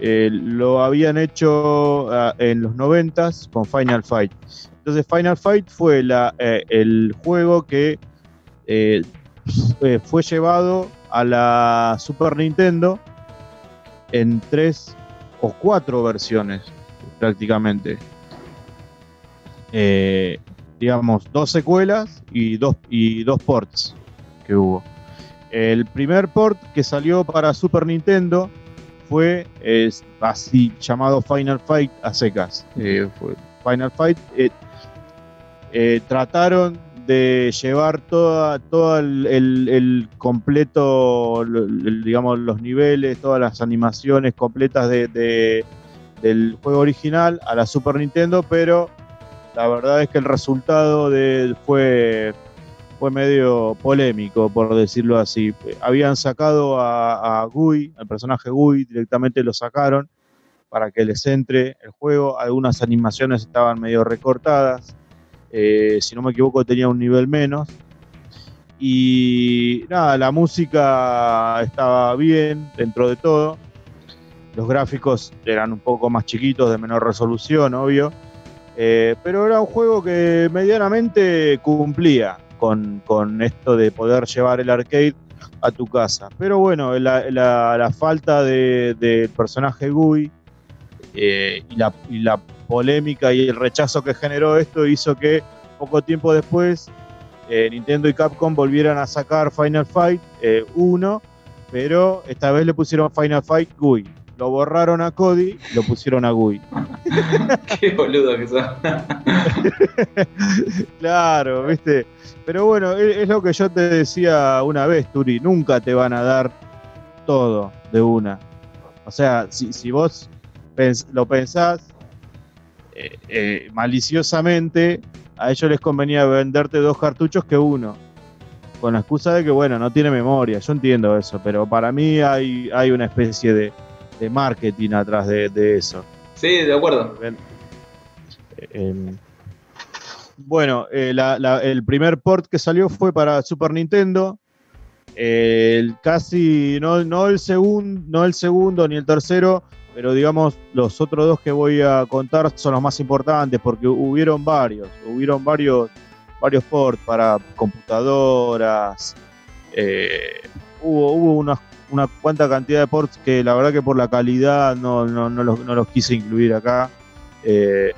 lo habían hecho ah, en los 90s con Final Fight. Entonces Final Fight fue el juego que eh, fue llevado a la Super Nintendo en tres o cuatro versiones prácticamente. Eh, digamos, dos secuelas y dos, ports que hubo. El primer port que salió para Super Nintendo fue así llamado Final Fight a secas. Eh, Final Fight. trataron de llevar toda, todo el, el- el completo, digamos, los niveles, todas las animaciones completas de- del juego original a la Super Nintendo, pero la verdad es que el resultado de, fue, fue medio polémico, por decirlo así. Habían sacado a, a Gui, al personaje Gui, directamente lo sacaron para que les entre el juego. Algunas animaciones estaban medio recortadas. Eh, si no me equivoco, tenía un nivel menos. Y nada, la música estaba bien dentro de todo. Los gráficos eran un poco más chiquitos, de menor resolución, obvio. Eh, pero era un juego que medianamente cumplía con, con esto de poder llevar el arcade a tu casa. Pero bueno, la, la- la falta de- del personaje Gui eh, y la polémica y el rechazo que generó esto hizo que poco tiempo después eh, Nintendo y Capcom volvieran a sacar Final Fight 1, pero esta vez le pusieron Final Fight GUI. Lo borraron a Cody y lo pusieron a GUI. Qué boludo que son. Claro, viste. Pero bueno, es, es lo que yo te decía una vez, Turi. Nunca te van a dar todo de una. O sea, si, si vos pens- lo pensás eh, eh, maliciosamente, a ellos les convenía venderte dos cartuchos que uno. Con la excusa de que, bueno, no tiene memoria. Yo entiendo eso, pero para mí hay, hay una especie de, de marketing atrás de, de eso. Sí, de acuerdo. Eh, bueno, la- la- el primer port que salió fue para Super Nintendo. El casi, no, no, el segun- no el segundo ni el tercero, pero digamos los otros dos que voy a contar son los más importantes porque hubieron varios, hubieron varios, varios ports para computadoras. eh, hubo hubo una, una cuanta cantidad de ports que la verdad que por la calidad no, no, no los, no los quise incluir acá. Eh,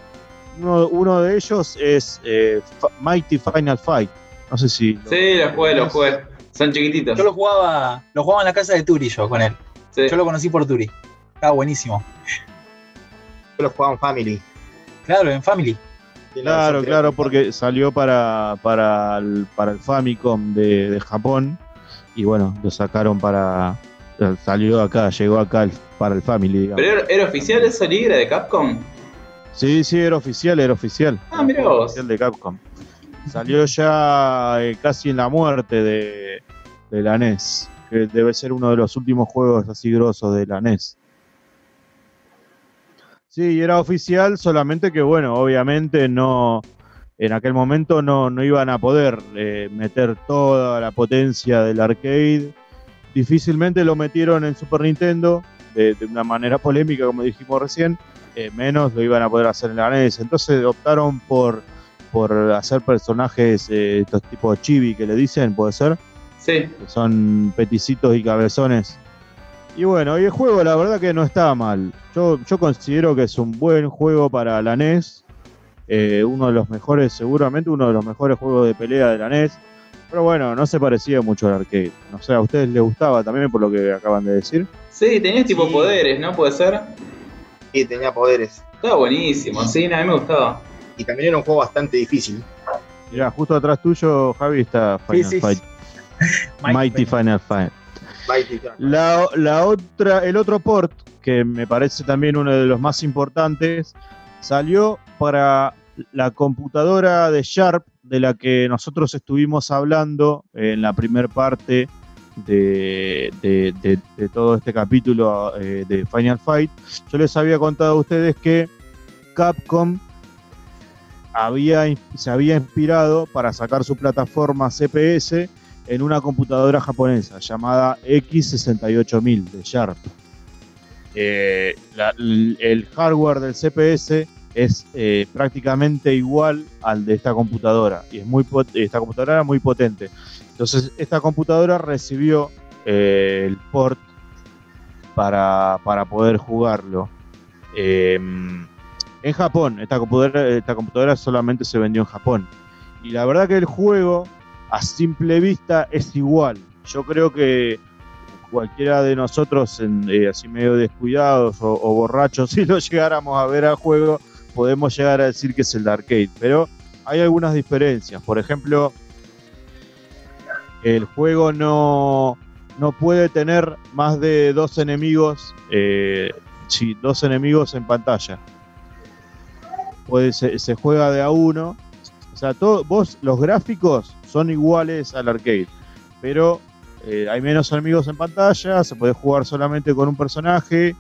uno, uno de ellos es eh, Mighty Final Fight. No sé si. lo- Sí, lo jugué, lo jugué. Son chiquititos. Yo lo jugaba, lo jugaba en la casa de Turi yo con él. Sí. Yo lo conocí por Turi. Estaba buenísimo. Yo lo jugaba en Family. Claro, en Family. Claro, claro, porque salió para, para, el, para el Famicom de, de Japón. Y bueno, lo sacaron para. Salió acá, llegó acá el- para el Family, digamos. ¿Pero era, era oficial eso libre de Capcom? Sí, sí, era oficial, era oficial. Ah, mirá Era vos. Oficial de Capcom. Salió ya eh, casi en la muerte de, de la NES. Que debe ser uno de los últimos juegos así grosos de la NES. Sí, era oficial, solamente que bueno, obviamente no. En aquel momento no, no iban a poder eh, meter toda la potencia del arcade. Difícilmente lo metieron en Super Nintendo de, de una manera polémica, como dijimos recién. eh, menos lo iban a poder hacer en la NES. Entonces optaron por, por hacer personajes, eh, estos tipos chibi que le dicen, puede ser, Sí. que son peticitos y cabezones. Y bueno, y el juego la verdad que no está mal. Yo, yo considero que es un buen juego para la NES. Eh, uno de los mejores, seguramente uno de los mejores juegos de pelea de la NES. Pero bueno, no se parecía mucho al arcade. No sé, a ustedes les gustaba también por lo que acaban de decir. Sí, tenías tipo Sí. poderes, ¿no? Puede ser. Y tenía poderes. Estaba buenísimo, sí, a mí me gustaba. Y también era un juego bastante difícil. Mirá, justo atrás tuyo, Javi, está Final sí, Fight. Mighty Final Fight. La, la otra, el otro port, que me parece también uno de los más importantes, salió para la computadora de Sharp, de la que nosotros estuvimos hablando en la primera parte de, de- todo este capítulo eh, de Final Fight. Yo les había contado a ustedes que Capcom había, se había inspirado para sacar su plataforma CPS en una computadora japonesa llamada X68000 de Sharp. Eh, el hardware del CPS es eh, prácticamente igual al de esta computadora y es muy esta computadora era muy potente. Entonces esta computadora recibió eh, el port para, para poder jugarlo. Eh, en Japón, esta computadora solamente se vendió en Japón. Y la verdad que el juego a simple vista es igual. Yo creo que cualquiera de nosotros, en, eh, así medio descuidados o, borrachos, si lo llegáramos a ver al juego, podemos llegar a decir que es el de arcade. Pero hay algunas diferencias. Por ejemplo, el juego no, no puede tener más de dos enemigos, eh, sí, dos enemigos en pantalla. Se, se juega de a uno. O sea, todo, vos, los gráficos son iguales al arcade, pero eh, hay menos enemigos en pantalla, se puede jugar solamente con un personaje.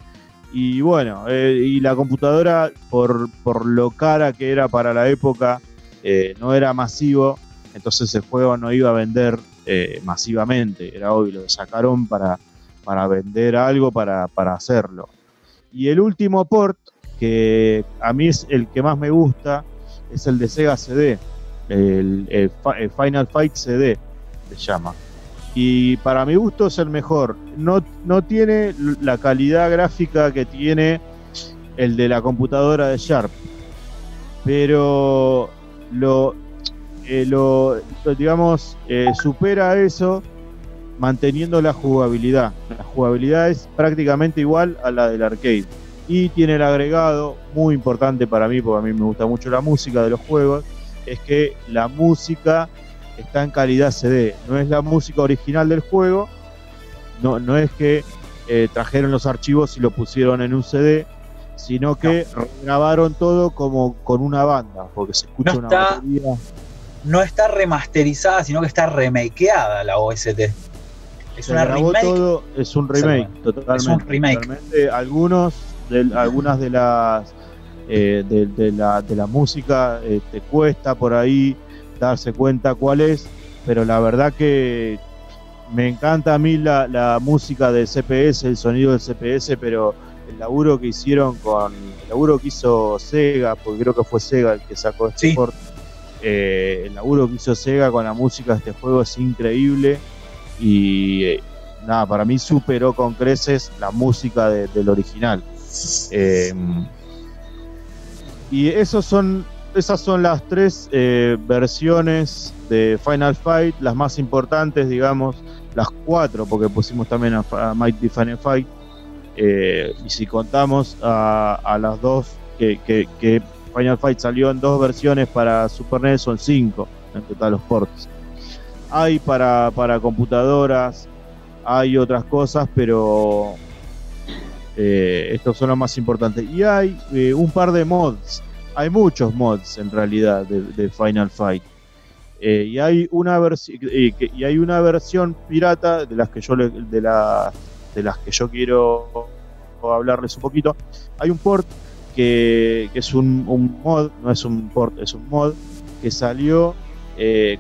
Y bueno, eh, y la computadora, por, por lo cara que era para la época, eh, no era masivo, entonces el juego no iba a vender masivamente. Era obvio, lo sacaron para, para vender algo, para, para hacerlo. Y el último port, que a mí es el que más me gusta, es el de Sega CD, el, el Fi- el Final Fight CD, se llama. Y para mi gusto es el mejor. No, no tiene la calidad gráfica que tiene el de la computadora de Sharp, pero lo, eh, lo, digamos, eh, supera eso manteniendo la jugabilidad. La jugabilidad es prácticamente igual a la del arcade. Y tiene el agregado muy importante para mí, porque a mí me gusta mucho la música de los juegos, es que la música está en calidad CD. No es la música original del juego, no, no es que eh, trajeron los archivos y lo pusieron en un CD, sino que grabaron todo como con una banda, porque se escucha No una está- batería. No está remasterizada, sino que está remakeada la OST. Es se una grabó remake. todo, es un remake, totalmente. Es un remake. totalmente. Algunos, de, algunas de las eh, de, de la, de la música eh, te cuesta por ahí darse cuenta cuál es, pero la verdad que me encanta a mí la, la música del CPS, el sonido del CPS, pero el laburo que hicieron con el laburo que hizo Sega, porque creo que fue Sega el que sacó este Sí. port, eh, el laburo que hizo Sega con la música de este juego es increíble y eh, nada, para mí superó con creces la música de- del original. Eh, y esos son, esas son las tres eh, versiones de Final Fight, las más importantes, digamos, las cuatro, porque pusimos también a, Mighty Final Fight. eh, y si contamos a, las dos que Final Fight salió en dos versiones para Super NES, son cinco en total los ports. Hay para, para computadoras, hay otras cosas, pero eh, estos son los más importantes. Y hay eh, un par de mods. Hay muchos mods en realidad de, Final Fight. Eh, y hay una y hay una versión pirata de las que yo le- de la de las que yo quiero hablarles un poquito. Hay un port que, es un, mod, no es un port, es un mod que salió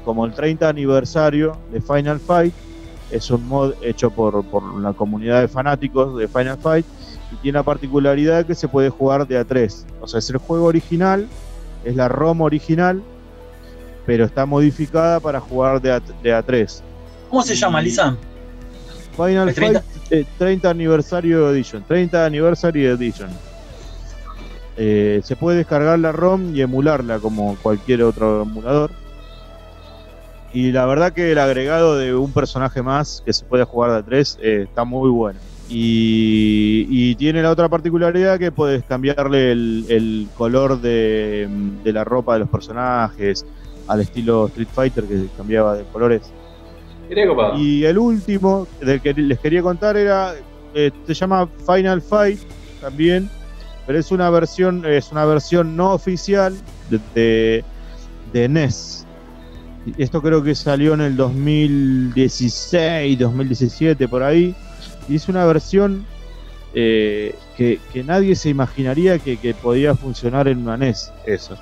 como el 30 aniversario de Final Fight. Es un mod hecho por la comunidad de fanáticos de Final Fight y tiene la particularidad que se puede jugar de a 3. O sea, es el juego original, es la ROM original, pero está modificada para jugar de a, de a 3. ¿Cómo se llama, Lisa? Final El 30 Fight eh, 30 aniversario edition, 30 anniversary edition. Eh, se puede descargar la ROM y emularla como cualquier otro emulador. Y la verdad que el agregado de un personaje más que se puede jugar de a tres eh, está muy bueno. Y, y tiene la otra particularidad que puedes cambiarle el, el color de, de la ropa de los personajes al estilo Street Fighter que cambiaba de colores. Y el último del que les quería contar era, eh, se llama Final Fight también, pero es una versión, es una versión no oficial de, de, de NES. Esto creo que salió en el 2016, 2017 por ahí, y es una versión eh, que, nadie se imaginaría que, podía funcionar en una NES. Eso.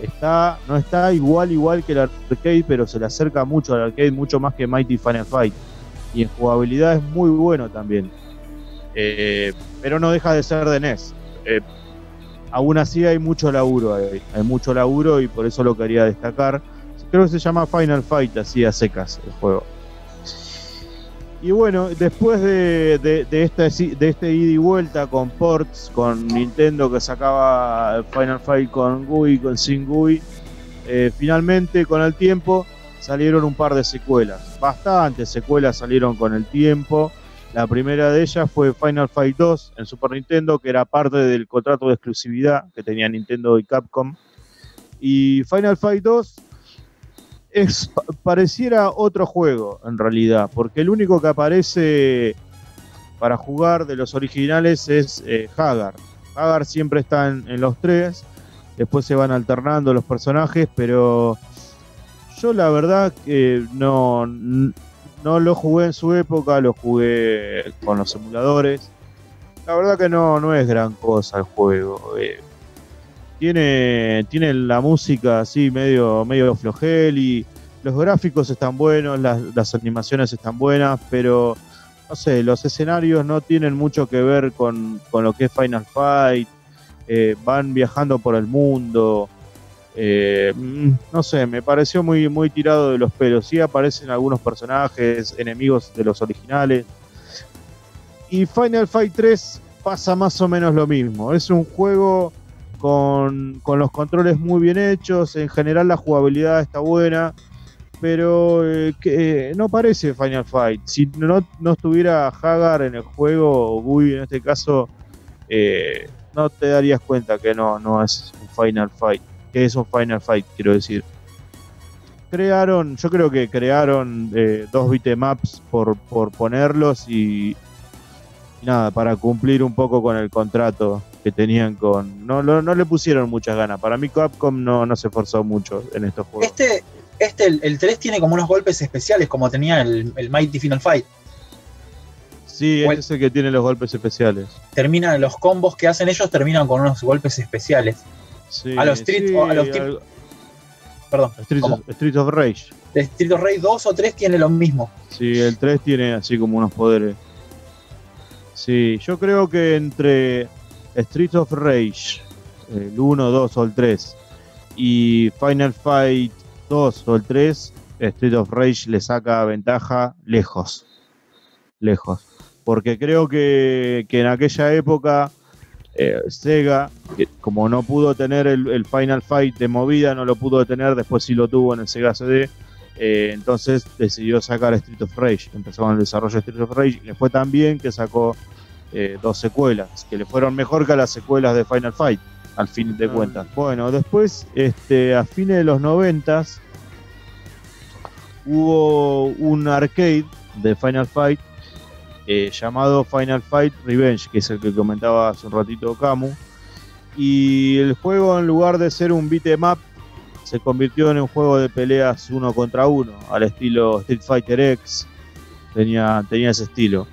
Está, no está igual igual que el arcade, pero se le acerca mucho al arcade, mucho más que Mighty Final Fight. Y en jugabilidad es muy bueno también. Eh, pero no deja de ser de NES. Eh, aún así hay mucho laburo hay mucho laburo y por eso lo quería destacar. Creo que se llama Final Fight, así a secas el juego. Y bueno, después de, de, este, de este ida y vuelta con ports, con Nintendo que sacaba Final Fight con GUI, con sin GUI, eh, finalmente con el tiempo salieron un par de secuelas. Bastantes secuelas salieron con el tiempo. La primera de ellas fue Final Fight 2 en Super Nintendo, que era parte del contrato de exclusividad que tenía Nintendo y Capcom. Y Final Fight 2 es, pareciera otro juego en realidad, porque el único que aparece para jugar de los originales es eh, Hagar. Hagar siempre está en, los tres, después se van alternando los personajes, pero yo la verdad que no, no lo jugué en su época, lo jugué con los emuladores. La verdad que no, no es gran cosa el juego. Eh, tiene, tiene la música así medio, medio flojel y los gráficos están buenos, las, las, animaciones están buenas, pero no sé, los escenarios no tienen mucho que ver con, con lo que es Final Fight. Eh, van viajando por el mundo. Eh, no sé, me pareció muy, muy tirado de los pelos. Sí aparecen algunos personajes, enemigos de los originales. Y Final Fight 3 pasa más o menos lo mismo. Es un juego con, con los controles muy bien hechos. En general la jugabilidad está buena. Pero eh, que, eh, no parece Final Fight. Si no, no estuviera Hagar en el juego, o Gui en este caso, eh, no te darías cuenta que no, no es un Final Fight. Que es un Final Fight, quiero decir. Crearon, yo creo que crearon dos bitmaps por, por ponerlos y, nada, para cumplir un poco con el contrato que tenían con. No, no, no le pusieron muchas ganas. Para mí, Capcom no, no se esforzó mucho en estos juegos. Este, este el, el 3 tiene como unos golpes especiales, como tenía el, el Mighty Final Fight. Sí, ese es el que tiene los golpes especiales. Terminan los combos que hacen ellos terminan con unos golpes especiales. Sí, a los Street sí, o a los al- Perdón. Street, of, Street of Rage. Street of Rage 2 o 3 tiene lo mismo. Sí, el 3 tiene así como unos poderes. Sí, yo creo que entre Street of Rage, el 1, 2 o el 3, y Final Fight 2 o el 3, Street of Rage le saca ventaja lejos. Lejos. Porque creo que, que en aquella época eh, Sega, como no pudo tener el, Final Fight de movida, no lo pudo tener, después sí lo tuvo en el Sega CD, eh, entonces decidió sacar Street of Rage. Empezó con el desarrollo de Street of Rage le fue tan bien que sacó eh, dos secuelas, que le fueron mejor que las secuelas de Final Fight, al fin de cuentas. Bueno, después, este, a fines de los noventas, hubo un arcade de Final Fight eh, llamado Final Fight Revenge, que es el que comentaba hace un ratito Camu. Y el juego, en lugar de ser un beat 'em up, se convirtió en un juego de peleas uno contra uno, al estilo Street Fighter X. Tenía, tenía ese estilo.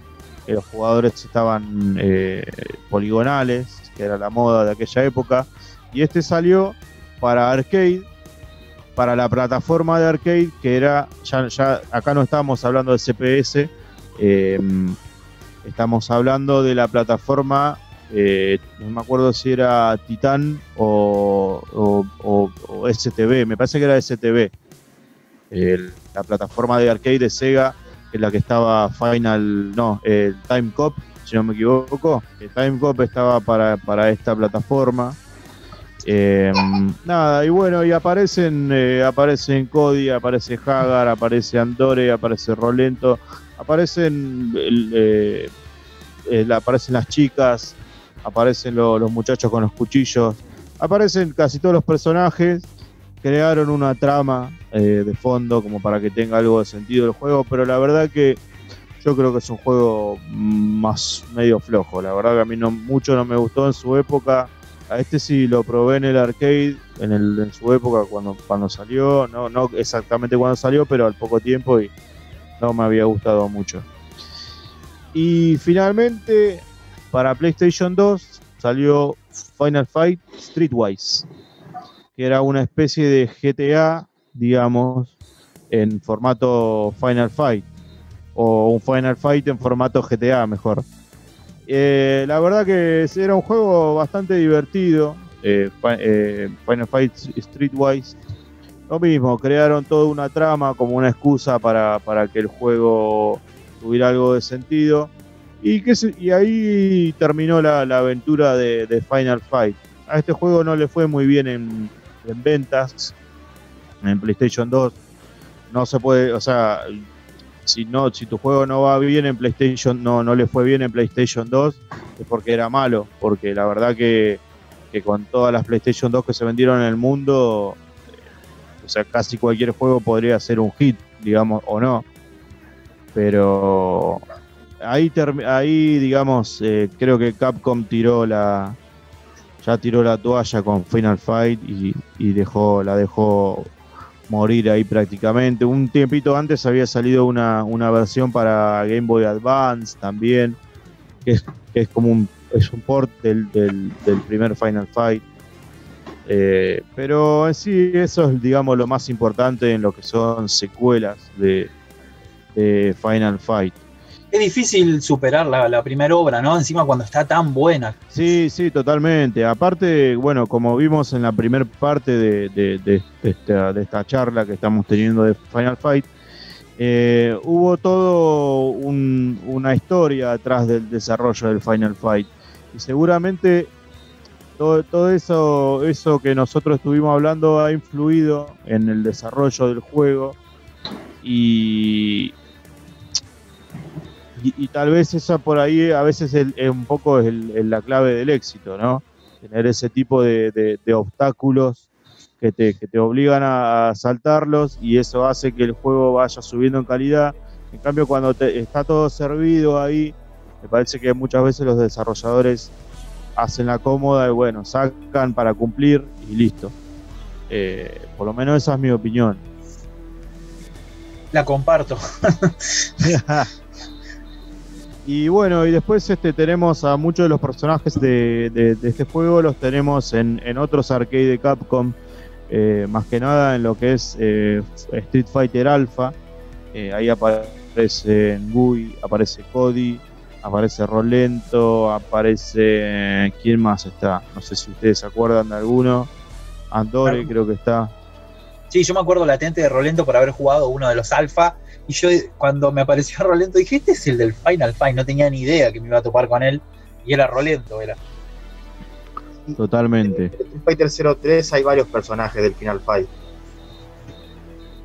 Los jugadores estaban eh, poligonales, que era la moda de aquella época. Y este salió para arcade, para la plataforma de arcade, que era, ya, ya acá no estamos hablando de CPS, eh, estamos hablando de la plataforma, eh, no me acuerdo si era Titan o, o, STV, me parece que era. El, la plataforma de arcade de Sega es la que estaba Final, no, el Time Cop, si no me equivoco. El Time Cop estaba para, para esta plataforma. Eh, nada, y bueno, y aparecen, eh, aparecen Cody, aparece Hagar, aparece Andore, aparece Rolento, aparecen, eh, aparecen las chicas, aparecen lo- los muchachos con los cuchillos, aparecen casi todos los personajes, crearon una trama eh, de fondo como para que tenga algo de sentido el juego, pero la verdad que yo creo que es un juego más medio flojo, la verdad que a mí no, mucho no me gustó en su época. A este sí lo probé en el arcade, en, el, en su época cuando, cuando salió, no, no exactamente cuando salió, pero al poco tiempo y no me había gustado mucho. Y finalmente, para PlayStation 2 salió Final Fight Streetwise, que era una especie de GTA, digamos, en formato Final Fight, o un Final Fight en formato GTA, mejor. Eh, la verdad que era un juego bastante divertido, eh, eh, Final Fight Streetwise. Lo mismo, crearon toda una trama como una excusa para, para que el juego tuviera algo de sentido. Y, que y ahí terminó la, la aventura de Final Fight. A este juego no le fue muy bien en, en ventas, en PlayStation 2. No se puede, o sea, si no, si tu juego no va bien en PlayStation, no, no le fue bien en PlayStation 2, es porque era malo, porque la verdad que, que con todas las PlayStation 2 que se vendieron en el mundo, o sea, casi cualquier juego podría ser un hit, digamos, o no. Pero ahí, ahí digamos, eh, creo que Capcom tiró la, ya tiró la toalla con Final Fight y, y dejó, la dejó morir ahí prácticamente. Un tiempito antes había salido una, una versión para Game Boy Advance también, que es, que es como un, es un port del, del, primer Final Fight. Eh, pero sí eso es digamos lo más importante en lo que son secuelas de Final Fight. Es difícil superar la, primera obra, ¿no? Encima cuando está tan buena. Sí, sí, totalmente. Aparte, bueno, como vimos en la primera parte de, esta, charla que estamos teniendo de Final Fight, eh, hubo todo un- una historia atrás del desarrollo del Final Fight. Y seguramente todo, todo eso, eso que nosotros estuvimos hablando ha influido en el desarrollo del juego. Y, y, y tal vez esa por ahí a veces es, es un poco el- la clave del éxito, ¿no? Tener ese tipo de, de- de obstáculos que te, que te obligan a, a saltarlos y eso hace que el juego vaya subiendo en calidad. En cambio, cuando te- está todo servido ahí, me parece que muchas veces los desarrolladores hacen la cómoda y bueno, sacan para cumplir y listo. Eh, por lo menos esa es mi opinión. La comparto. y bueno, y después este, tenemos a muchos de los personajes de, de- de este juego, los tenemos en, en otros arcade de Capcom, eh, más que nada en lo que es eh, Street Fighter Alpha. Eh, ahí aparece Ngui, aparece Cody, aparece Rolento, aparece... ¿Quién más está? No sé si ustedes se acuerdan de alguno. Andore Claro. creo que está. Sí, yo me acuerdo latente de Rolento por haber jugado uno de los alfa. Y yo cuando me apareció Rolento dije, este es el del Final Fight. No tenía ni idea que me iba a topar con él. Y era Rolento, era. Totalmente. En Street Fighter 03 hay varios personajes del Final Fight.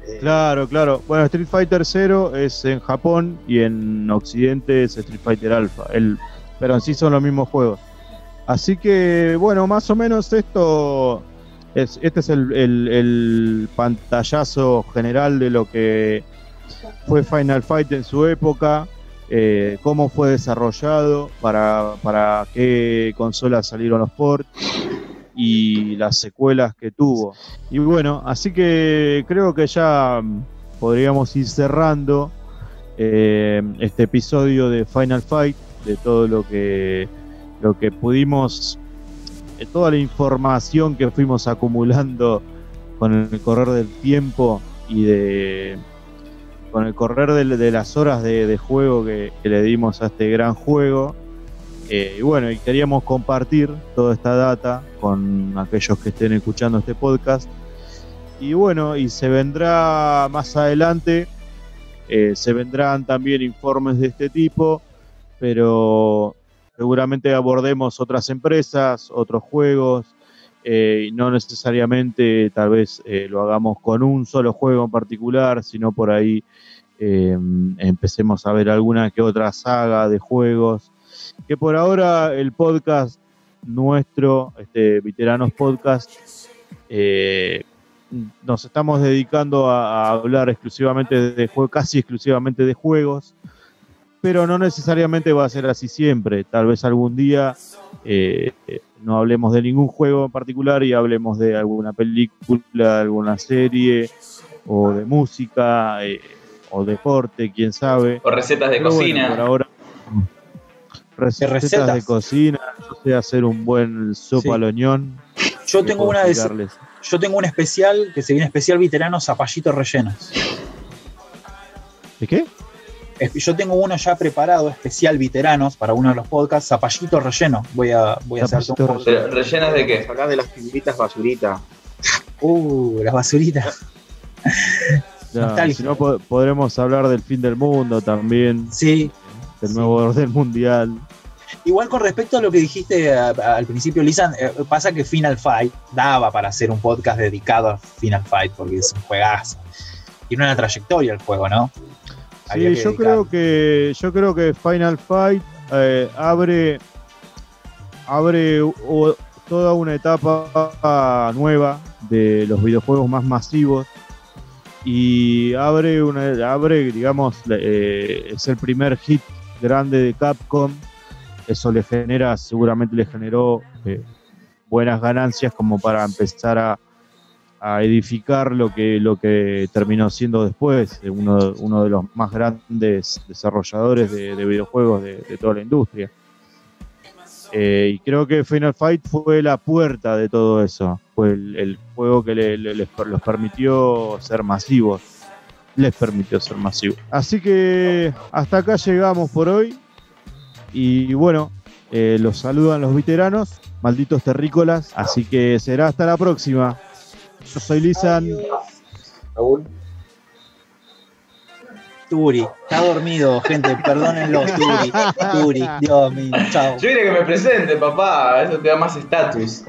Eh, Claro, claro. Bueno, Street Fighter 0 es en Japón y en Occidente es Street Fighter Alpha. El, pero en sí son los mismos juegos. Así que, bueno, más o menos esto. Es, este es el, el- el pantallazo general de lo que fue Final Fight en su época. eh, cómo fue desarrollado, para, para qué consolas salieron los ports y las secuelas que tuvo. Y bueno, así que creo que ya mm, podríamos ir cerrando eh, este episodio de Final Fight, de todo lo que, lo que pudimos, de toda la información que fuimos acumulando con el correr del tiempo y de con el correr de, las horas de, juego que, que le dimos a este gran juego. Eh, y bueno, y queríamos compartir toda esta data con aquellos que estén escuchando este podcast. Y bueno, y se vendrá más adelante Eh, se vendrán también informes de este tipo, pero seguramente abordemos otras empresas, otros juegos, eh, no necesariamente tal vez eh, lo hagamos con un solo juego en particular, sino por ahí eh, empecemos a ver alguna que otra saga de juegos, que por ahora el podcast nuestro, este Veteranos Podcast, eh, nos estamos dedicando a, hablar exclusivamente de juegos, casi exclusivamente de juegos, pero no necesariamente va a ser así siempre. Tal vez algún día eh, no hablemos de ningún juego en particular y hablemos de alguna película, alguna serie o de música eh, o deporte, quién sabe. O recetas de Pero bueno, cocina. por ahora, recetas, recetas. de cocina, yo sé hacer un buen sopa Sí. al oñón. Yo tengo una de yo tengo un especial que se viene especial veteranos zapallitos rellenos. ¿De qué? Yo tengo uno ya preparado, especial veteranos, para uno de los podcasts, zapallito relleno. Voy a, voy a hacer un. Pero, ¿Rellenas de qué? Hablar de las figuritas basuritas. Uh, las basuritas. Ya, si no, po- podremos hablar del fin del mundo también, Sí. del Sí. nuevo orden mundial. Igual con respecto a lo que dijiste a- a- al principio, Lisan, eh, pasa que Final Fight daba para hacer un podcast dedicado a Final Fight, porque es un juegazo. Tiene una trayectoria el juego, ¿no? Sí, que yo dedicar. creo que yo creo que Final Fight eh, abre abre o- toda una etapa nueva de los videojuegos más masivos y abre una abre digamos eh, es el primer hit grande de Capcom eso le genera seguramente le generó eh, buenas ganancias como para empezar a a edificar lo que, lo que terminó siendo después, eh, uno, uno de los más grandes desarrolladores de, de videojuegos de, toda la industria. Eh, y creo que Final Fight fue la puerta de todo eso, fue el, juego que le- le- les los permitió ser masivos, les permitió ser masivos. Así que hasta acá llegamos por hoy y bueno, eh, los saludan los veteranos, malditos terrícolas, así que será hasta la próxima. Yo soy Lisan. Raúl. Turi, está dormido, gente, perdónenlo, Turi, Turi, Dios mío, chao. Yo quería que me presente, papá. Eso te da más estatus.